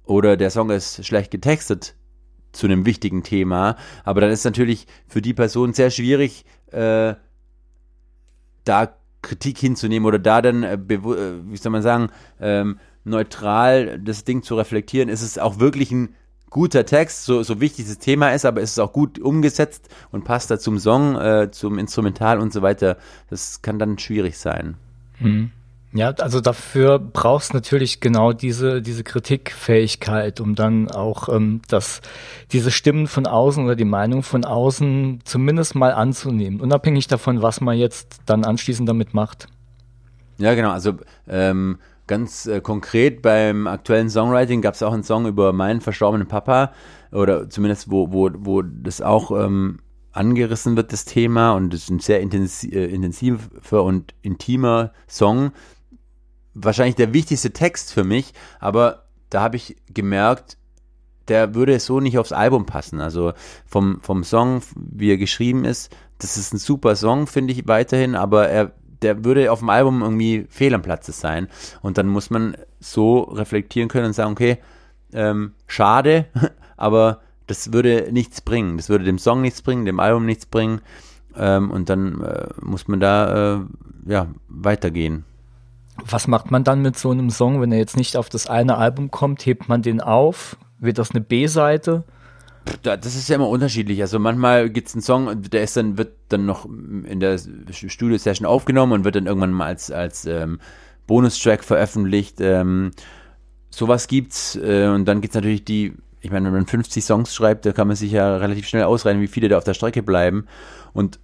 Oder der Song ist schlecht getextet zu einem wichtigen Thema. Aber dann ist natürlich für die Person sehr schwierig, äh, da Kritik hinzunehmen oder da dann, äh, äh wie soll man sagen, ähm, neutral das Ding zu reflektieren. Ist es auch wirklich ein guter Text, so, so wichtig das Thema ist, aber es ist auch gut umgesetzt und passt da zum Song, äh, zum Instrumental und so weiter. Das kann dann schwierig sein. Hm. Ja, also dafür brauchst natürlich genau diese, diese Kritikfähigkeit, um dann auch ähm, das, diese Stimmen von außen oder die Meinung von außen zumindest mal anzunehmen, unabhängig davon, was man jetzt dann anschließend damit macht. Ja, genau. Also ähm, Ganz äh, konkret beim aktuellen Songwriting gab es auch einen Song über meinen verstorbenen Papa oder zumindest wo, wo, wo das auch ähm, angerissen wird, das Thema und es ist ein sehr intensiv, äh, intensiver und intimer Song. Wahrscheinlich der wichtigste Text für mich, aber da habe ich gemerkt, der würde so nicht aufs Album passen. Also vom, vom Song, wie er geschrieben ist, das ist ein super Song, finde ich weiterhin, aber er der würde auf dem Album irgendwie fehl am Platze sein. Und dann muss man so reflektieren können und sagen, okay, ähm, schade, aber das würde nichts bringen. Das würde dem Song nichts bringen, dem Album nichts bringen. Ähm, und dann äh, muss man da äh, ja, weitergehen. Was macht man dann mit so einem Song, wenn er jetzt nicht auf das eine Album kommt? Hebt man den auf? Wird das eine B-Seite? Das ist ja immer unterschiedlich. Also manchmal gibt es einen Song, der ist dann, wird dann noch in der Studio-Session aufgenommen und wird dann irgendwann mal als, als ähm, Bonustrack veröffentlicht. Ähm, sowas gibt's. Äh, und dann gibt es natürlich die, ich meine, wenn man 50 Songs schreibt, da kann man sich ja relativ schnell ausreihen, wie viele da auf der Strecke bleiben. Und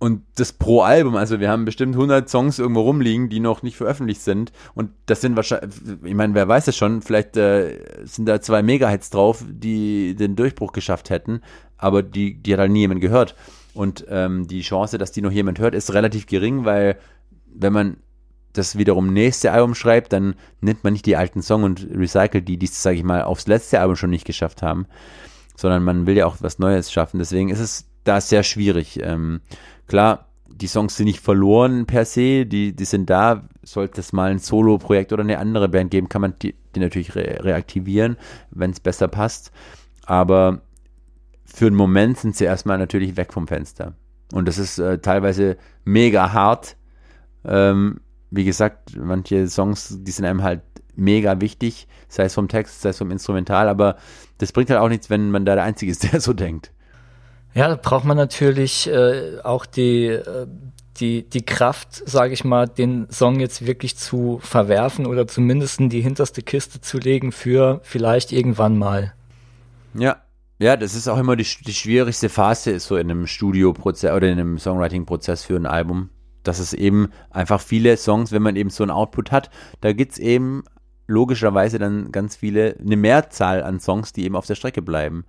und das pro Album, also wir haben bestimmt 100 Songs irgendwo rumliegen, die noch nicht veröffentlicht sind. Und das sind wahrscheinlich, ich meine, wer weiß es schon, vielleicht äh, sind da zwei Megahits drauf, die den Durchbruch geschafft hätten, aber die, die hat halt nie jemand gehört. Und ähm, die Chance, dass die noch jemand hört, ist relativ gering, weil wenn man das wiederum nächste Album schreibt, dann nimmt man nicht die alten Songs und recycelt die, die es, sage ich mal, aufs letzte Album schon nicht geschafft haben, sondern man will ja auch was Neues schaffen. Deswegen ist es da sehr schwierig. Ähm, Klar, die Songs sind nicht verloren per se, die, die sind da. Sollte es mal ein Solo-Projekt oder eine andere Band geben, kann man die, die natürlich re reaktivieren, wenn es besser passt. Aber für einen Moment sind sie erstmal natürlich weg vom Fenster. Und das ist äh, teilweise mega hart. Ähm, wie gesagt, manche Songs, die sind einem halt mega wichtig, sei es vom Text, sei es vom Instrumental, aber das bringt halt auch nichts, wenn man da der Einzige ist, der so denkt. Ja, da braucht man natürlich äh, auch die, äh, die, die Kraft, sage ich mal, den Song jetzt wirklich zu verwerfen oder zumindest in die hinterste Kiste zu legen für vielleicht irgendwann mal. Ja, ja, das ist auch immer die, die schwierigste Phase so in einem Studioprozess oder in einem Songwriting-Prozess für ein Album. Dass es eben einfach viele Songs, wenn man eben so einen Output hat, da gibt es eben logischerweise dann ganz viele, eine Mehrzahl an Songs, die eben auf der Strecke bleiben.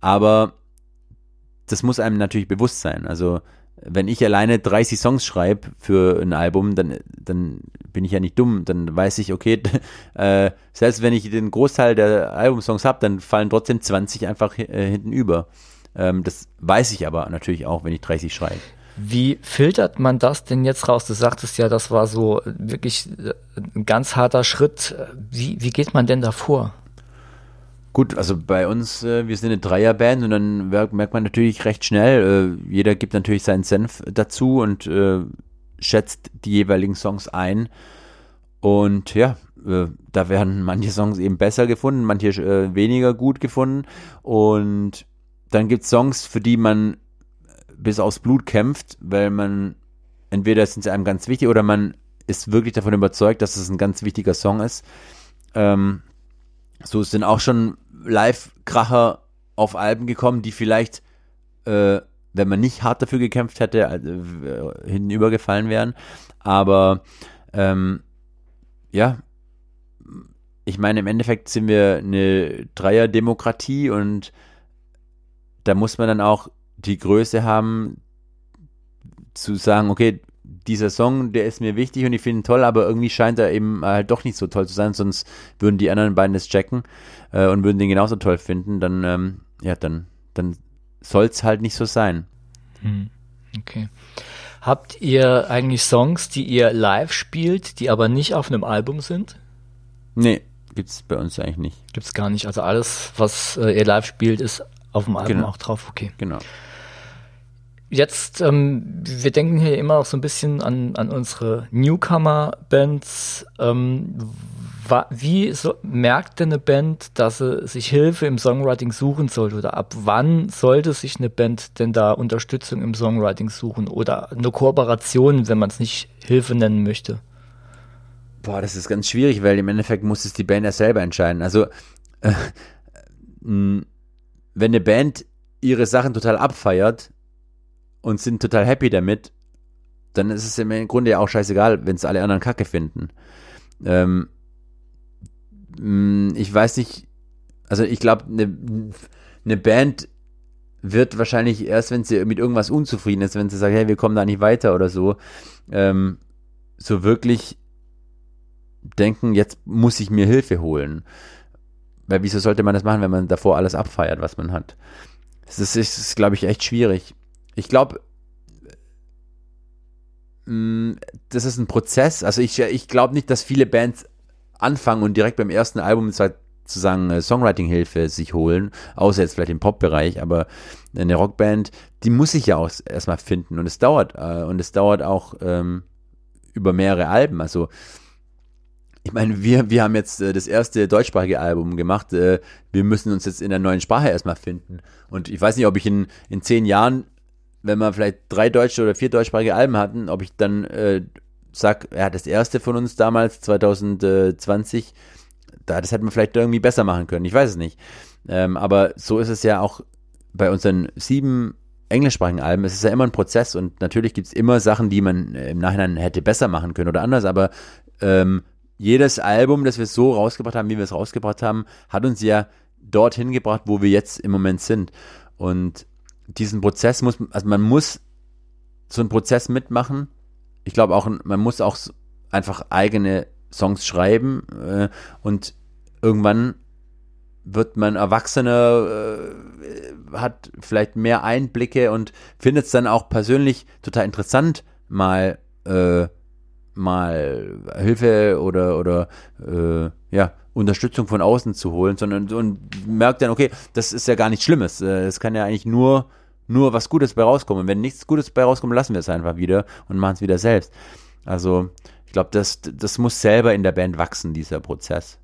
Aber das muss einem natürlich bewusst sein. Also wenn ich alleine 30 Songs schreibe für ein Album, dann, dann bin ich ja nicht dumm. Dann weiß ich, okay, äh, selbst wenn ich den Großteil der Albumsongs habe, dann fallen trotzdem 20 einfach äh, hinten über. Ähm, das weiß ich aber natürlich auch, wenn ich 30 schreibe. Wie filtert man das denn jetzt raus? Du sagtest ja, das war so wirklich äh, ein ganz harter Schritt. Wie, wie geht man denn da vor? Gut, also bei uns, äh, wir sind eine Dreierband und dann merkt man natürlich recht schnell, äh, jeder gibt natürlich seinen Senf dazu und äh, schätzt die jeweiligen Songs ein. Und ja, äh, da werden manche Songs eben besser gefunden, manche äh, weniger gut gefunden. Und dann gibt es Songs, für die man bis aufs Blut kämpft, weil man entweder sind sie einem ganz wichtig oder man ist wirklich davon überzeugt, dass es ein ganz wichtiger Song ist. Ähm, so sind auch schon Live-Kracher auf Alben gekommen, die vielleicht, äh, wenn man nicht hart dafür gekämpft hätte, äh, hinten übergefallen wären. Aber ähm, ja, ich meine, im Endeffekt sind wir eine Dreierdemokratie und da muss man dann auch die Größe haben, zu sagen, okay, dieser Song, der ist mir wichtig und ich finde ihn toll, aber irgendwie scheint er eben halt doch nicht so toll zu sein, sonst würden die anderen beiden das checken äh, und würden den genauso toll finden, dann, ähm, ja, dann, dann soll es halt nicht so sein. Hm. Okay. Habt ihr eigentlich Songs, die ihr live spielt, die aber nicht auf einem Album sind? Nee, gibt's bei uns eigentlich nicht. Gibt's gar nicht. Also alles, was äh, ihr live spielt, ist auf dem Album genau. auch drauf. Okay. Genau. Jetzt, ähm, wir denken hier immer auch so ein bisschen an, an unsere Newcomer-Bands. Ähm, wie so, merkt denn eine Band, dass sie sich Hilfe im Songwriting suchen sollte? Oder ab wann sollte sich eine Band denn da Unterstützung im Songwriting suchen? Oder eine Kooperation, wenn man es nicht Hilfe nennen möchte? Boah, das ist ganz schwierig, weil im Endeffekt muss es die Band ja selber entscheiden. Also, äh, wenn eine Band ihre Sachen total abfeiert, und sind total happy damit, dann ist es im Grunde ja auch scheißegal, wenn es alle anderen Kacke finden. Ähm, mm, ich weiß nicht, also ich glaube, eine ne Band wird wahrscheinlich erst, wenn sie mit irgendwas unzufrieden ist, wenn sie sagt, hey, wir kommen da nicht weiter oder so, ähm, so wirklich denken, jetzt muss ich mir Hilfe holen. Weil wieso sollte man das machen, wenn man davor alles abfeiert, was man hat? Das ist, ist glaube ich, echt schwierig ich glaube, mm, das ist ein Prozess. Also ich, ich glaube nicht, dass viele Bands anfangen und direkt beim ersten Album sozusagen äh, Songwriting-Hilfe sich holen, außer jetzt vielleicht im Pop-Bereich, aber eine Rockband, die muss sich ja auch erstmal finden und es dauert äh, und es dauert auch ähm, über mehrere Alben. Also ich meine, wir, wir haben jetzt äh, das erste deutschsprachige Album gemacht. Äh, wir müssen uns jetzt in der neuen Sprache erstmal finden. Und ich weiß nicht, ob ich in, in zehn Jahren wenn wir vielleicht drei deutsche oder vier deutschsprachige Alben hatten, ob ich dann äh, sag, ja, das erste von uns damals, 2020, da, das hätte man vielleicht irgendwie besser machen können. Ich weiß es nicht. Ähm, aber so ist es ja auch bei unseren sieben englischsprachigen Alben, es ist ja immer ein Prozess und natürlich gibt es immer Sachen, die man äh, im Nachhinein hätte besser machen können oder anders, aber ähm, jedes Album, das wir so rausgebracht haben, wie wir es rausgebracht haben, hat uns ja dorthin gebracht, wo wir jetzt im Moment sind. Und diesen Prozess muss, also man muss so einen Prozess mitmachen. Ich glaube auch, man muss auch einfach eigene Songs schreiben äh, und irgendwann wird man erwachsener, äh, hat vielleicht mehr Einblicke und findet es dann auch persönlich total interessant, mal äh, mal Hilfe oder oder äh, ja Unterstützung von außen zu holen, sondern und merkt dann, okay, das ist ja gar nichts Schlimmes. Äh, es kann ja eigentlich nur nur was Gutes bei rauskommen. Und wenn nichts Gutes bei rauskommt, lassen wir es einfach wieder und machen es wieder selbst. Also ich glaube, das, das muss selber in der Band wachsen, dieser Prozess.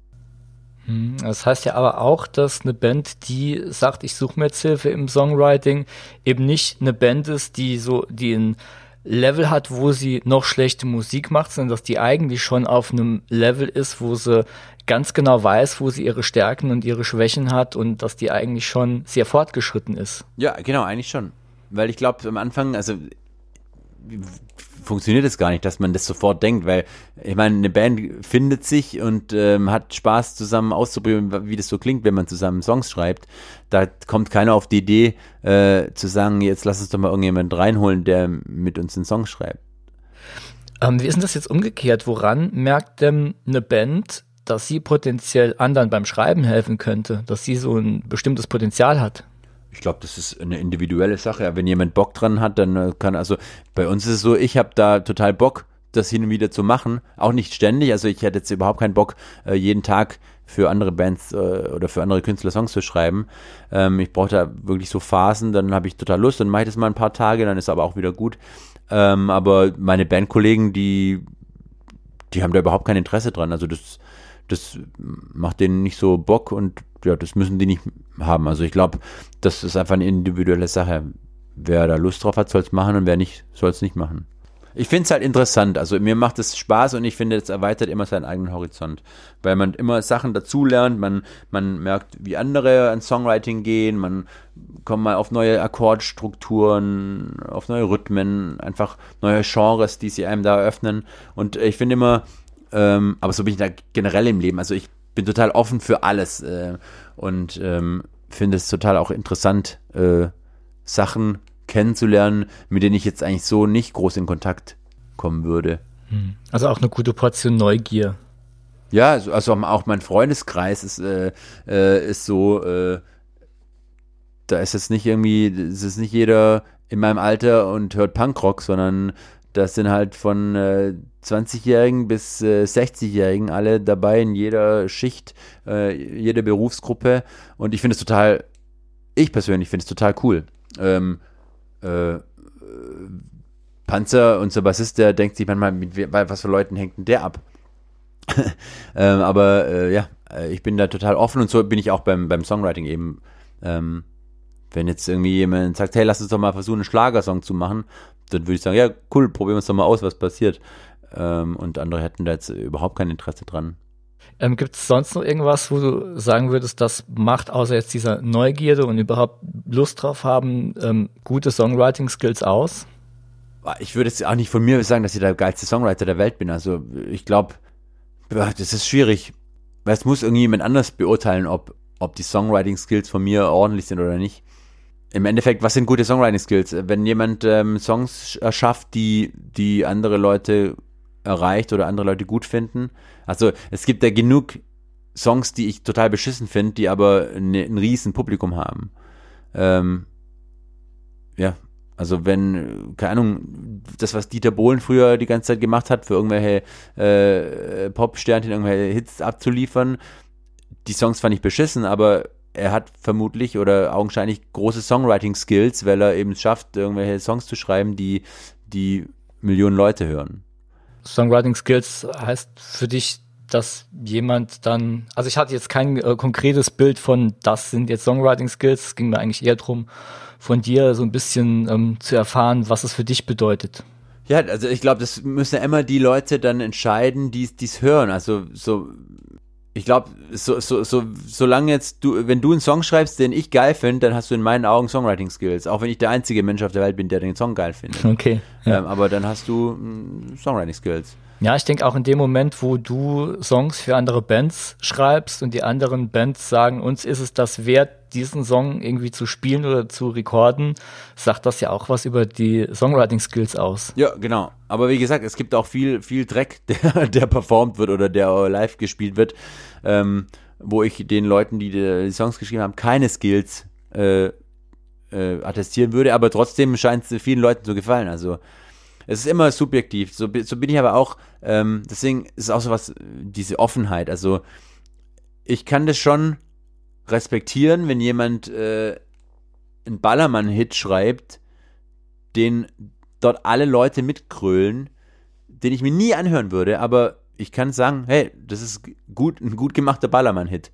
Hm, das heißt ja aber auch, dass eine Band, die sagt, ich suche mir jetzt Hilfe im Songwriting, eben nicht eine Band ist, die so, die ein Level hat, wo sie noch schlechte Musik macht, sondern dass die eigentlich schon auf einem Level ist, wo sie ganz genau weiß, wo sie ihre Stärken und ihre Schwächen hat und dass die eigentlich schon sehr fortgeschritten ist. Ja, genau, eigentlich schon. Weil ich glaube, am Anfang, also funktioniert es gar nicht, dass man das sofort denkt, weil ich meine, eine Band findet sich und ähm, hat Spaß zusammen auszuprobieren, wie das so klingt, wenn man zusammen Songs schreibt. Da kommt keiner auf die Idee äh, zu sagen, jetzt lass uns doch mal irgendjemand reinholen, der mit uns einen Song schreibt. Ähm, wie ist denn das jetzt umgekehrt? Woran merkt denn eine Band, dass sie potenziell anderen beim Schreiben helfen könnte, dass sie so ein bestimmtes Potenzial hat? Ich glaube, das ist eine individuelle Sache. Wenn jemand Bock dran hat, dann äh, kann also bei uns ist es so, ich habe da total Bock, das hin und wieder zu machen. Auch nicht ständig. Also ich hätte jetzt überhaupt keinen Bock, äh, jeden Tag für andere Bands äh, oder für andere Künstler Songs zu schreiben. Ähm, ich brauche da wirklich so Phasen, dann habe ich total Lust, dann mache ich das mal ein paar Tage, dann ist aber auch wieder gut. Ähm, aber meine Bandkollegen, die, die haben da überhaupt kein Interesse dran. Also das, das macht denen nicht so Bock und ja, das müssen die nicht haben. Also ich glaube, das ist einfach eine individuelle Sache. Wer da Lust drauf hat, soll es machen und wer nicht, soll es nicht machen. Ich finde es halt interessant. Also mir macht es Spaß und ich finde, es erweitert immer seinen eigenen Horizont. Weil man immer Sachen dazulernt, man, man merkt, wie andere an Songwriting gehen, man kommt mal auf neue Akkordstrukturen, auf neue Rhythmen, einfach neue Genres, die sie einem da eröffnen. Und ich finde immer, ähm, aber so bin ich da generell im Leben. Also ich bin total offen für alles äh, und ähm, finde es total auch interessant, äh, Sachen kennenzulernen, mit denen ich jetzt eigentlich so nicht groß in Kontakt kommen würde. Hm. Also auch eine gute Portion Neugier. Ja, also, also auch mein Freundeskreis ist, äh, äh, ist so, äh, da ist jetzt nicht irgendwie, es ist nicht jeder in meinem Alter und hört Punkrock, sondern das sind halt von äh, 20-Jährigen bis äh, 60-Jährigen alle dabei in jeder Schicht, äh, jede Berufsgruppe. Und ich finde es total, ich persönlich finde es total cool. Ähm, äh, Panzer, unser Bassist, der denkt sich manchmal, mit was für Leuten hängt denn der ab? ähm, aber äh, ja, äh, ich bin da total offen und so bin ich auch beim, beim Songwriting eben. Ähm, wenn jetzt irgendwie jemand sagt, hey, lass uns doch mal versuchen, einen Schlagersong zu machen, dann würde ich sagen, ja, cool, probieren wir es doch mal aus, was passiert. Ähm, und andere hätten da jetzt überhaupt kein Interesse dran. Ähm, Gibt es sonst noch irgendwas, wo du sagen würdest, das macht außer jetzt dieser Neugierde und überhaupt Lust drauf haben, ähm, gute Songwriting-Skills aus? Ich würde jetzt auch nicht von mir sagen, dass ich der geilste Songwriter der Welt bin. Also ich glaube, das ist schwierig. Weil es muss irgendjemand anders beurteilen, ob, ob die Songwriting-Skills von mir ordentlich sind oder nicht im Endeffekt, was sind gute Songwriting-Skills? Wenn jemand ähm, Songs erschafft, die, die andere Leute erreicht oder andere Leute gut finden. Also es gibt ja genug Songs, die ich total beschissen finde, die aber ne, ein riesen Publikum haben. Ähm, ja, also wenn, keine Ahnung, das, was Dieter Bohlen früher die ganze Zeit gemacht hat, für irgendwelche äh, Pop-Sternchen, irgendwelche Hits abzuliefern, die Songs fand ich beschissen, aber er hat vermutlich oder augenscheinlich große Songwriting-Skills, weil er eben schafft, irgendwelche Songs zu schreiben, die, die Millionen Leute hören. Songwriting-Skills heißt für dich, dass jemand dann, also ich hatte jetzt kein äh, konkretes Bild von, das sind jetzt Songwriting-Skills, es ging mir eigentlich eher darum, von dir so ein bisschen ähm, zu erfahren, was es für dich bedeutet. Ja, also ich glaube, das müssen ja immer die Leute dann entscheiden, die es hören. Also so ich glaube, so, so, so, solange jetzt du, wenn du einen Song schreibst, den ich geil finde, dann hast du in meinen Augen Songwriting-Skills. Auch wenn ich der einzige Mensch auf der Welt bin, der den Song geil findet. Okay. Ja. Ähm, aber dann hast du mm, Songwriting-Skills. Ja, ich denke auch in dem Moment, wo du Songs für andere Bands schreibst und die anderen Bands sagen, uns ist es das wert, diesen Song irgendwie zu spielen oder zu recorden, sagt das ja auch was über die Songwriting-Skills aus. Ja, genau. Aber wie gesagt, es gibt auch viel, viel Dreck, der, der performt wird oder der live gespielt wird, ähm, wo ich den Leuten, die die Songs geschrieben haben, keine Skills äh, äh, attestieren würde, aber trotzdem scheint es vielen Leuten zu gefallen. Also es ist immer subjektiv. So, so bin ich aber auch, ähm, deswegen ist auch so was, diese Offenheit. Also ich kann das schon respektieren, wenn jemand äh, einen Ballermann-Hit schreibt, den dort alle Leute mitkrölen, den ich mir nie anhören würde, aber ich kann sagen, hey, das ist gut, ein gut gemachter Ballermann-Hit.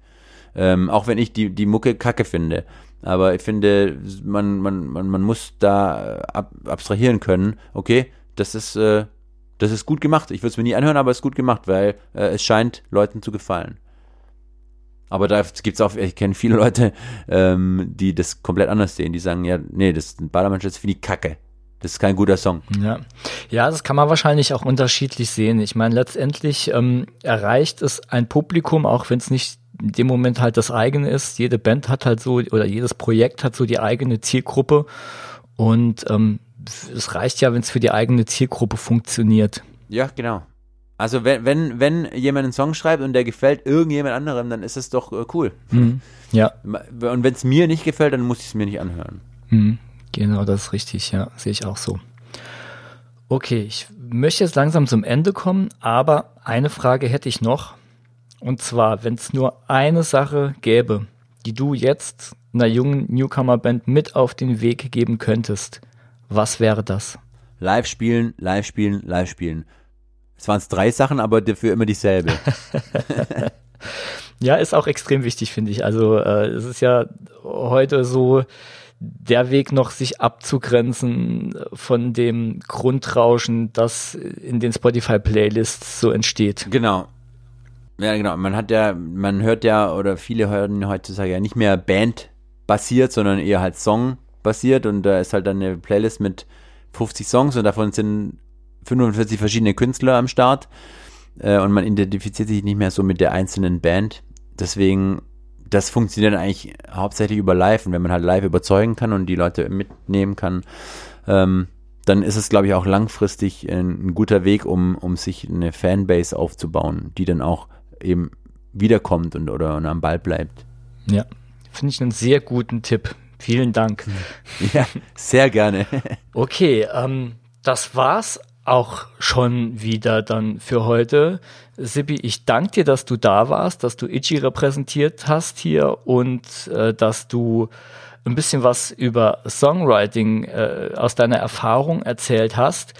Ähm, auch wenn ich die, die Mucke kacke finde. Aber ich finde, man, man, man, man muss da ab, abstrahieren können, okay, das ist, äh, das ist gut gemacht. Ich würde es mir nie anhören, aber es ist gut gemacht, weil äh, es scheint Leuten zu gefallen. Aber da gibt es auch, ich kenne viele Leute, ähm, die das komplett anders sehen. Die sagen, ja, nee, das ist ein Ballermann, das finde ich kacke. Das ist kein guter Song. Ja. ja, das kann man wahrscheinlich auch unterschiedlich sehen. Ich meine, letztendlich ähm, erreicht es ein Publikum, auch wenn es nicht in dem Moment halt das eigene ist. Jede Band hat halt so, oder jedes Projekt hat so die eigene Zielgruppe. Und ähm, es reicht ja, wenn es für die eigene Zielgruppe funktioniert. Ja, genau. Also wenn, wenn, wenn jemand einen Song schreibt und der gefällt irgendjemand anderem, dann ist es doch äh, cool. Mhm. Ja. Und wenn es mir nicht gefällt, dann muss ich es mir nicht anhören. Mhm. Genau, das ist richtig, ja, sehe ich auch so. Okay, ich möchte jetzt langsam zum Ende kommen, aber eine Frage hätte ich noch. Und zwar, wenn es nur eine Sache gäbe, die du jetzt einer jungen Newcomer-Band mit auf den Weg geben könntest, was wäre das? Live spielen, live spielen, live spielen. Es waren drei Sachen, aber dafür immer dieselbe. ja, ist auch extrem wichtig, finde ich. Also äh, es ist ja heute so der Weg noch, sich abzugrenzen von dem Grundrauschen, das in den Spotify-Playlists so entsteht. Genau. Ja, genau. Man hat ja, man hört ja, oder viele hören heutzutage ja nicht mehr Band basiert, sondern eher halt Song basiert und da ist halt dann eine Playlist mit 50 Songs und davon sind 45 verschiedene Künstler am Start äh, und man identifiziert sich nicht mehr so mit der einzelnen Band. Deswegen, das funktioniert eigentlich hauptsächlich über Live und wenn man halt live überzeugen kann und die Leute mitnehmen kann, ähm, dann ist es, glaube ich, auch langfristig ein, ein, guter Weg, um, um sich eine Fanbase aufzubauen, die dann auch eben wiederkommt und oder und am Ball bleibt. Ja, finde ich einen sehr guten Tipp. Vielen Dank. Ja, sehr gerne. Okay, ähm, das war's auch schon wieder dann für heute. Sibi, ich danke dir, dass du da warst, dass du Ichi repräsentiert hast hier und äh, dass du ein bisschen was über Songwriting äh, aus deiner Erfahrung erzählt hast.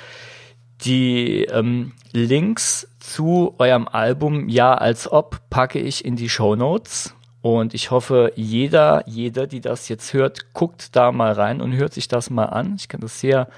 Die ähm, Links zu eurem Album Ja als ob packe ich in die Show Notes. Und ich hoffe, jeder, jeder, die das jetzt hört, guckt da mal rein und hört sich das mal an. Ich kann das sehr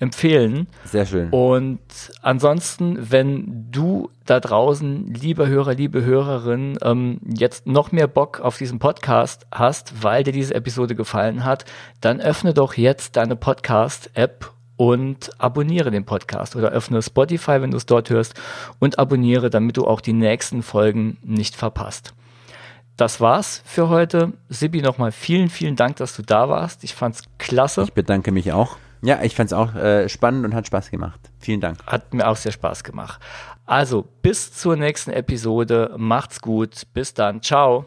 empfehlen. Sehr schön. Und ansonsten, wenn du da draußen, lieber Hörer, liebe Hörerin, ähm, jetzt noch mehr Bock auf diesen Podcast hast, weil dir diese Episode gefallen hat, dann öffne doch jetzt deine Podcast-App und abonniere den Podcast oder öffne Spotify, wenn du es dort hörst und abonniere, damit du auch die nächsten Folgen nicht verpasst das war's für heute. Sibi, nochmal vielen, vielen Dank, dass du da warst. Ich fand's klasse. Ich bedanke mich auch. Ja, ich fand's auch äh, spannend und hat Spaß gemacht. Vielen Dank. Hat mir auch sehr Spaß gemacht. Also, bis zur nächsten Episode. Macht's gut. Bis dann. Ciao.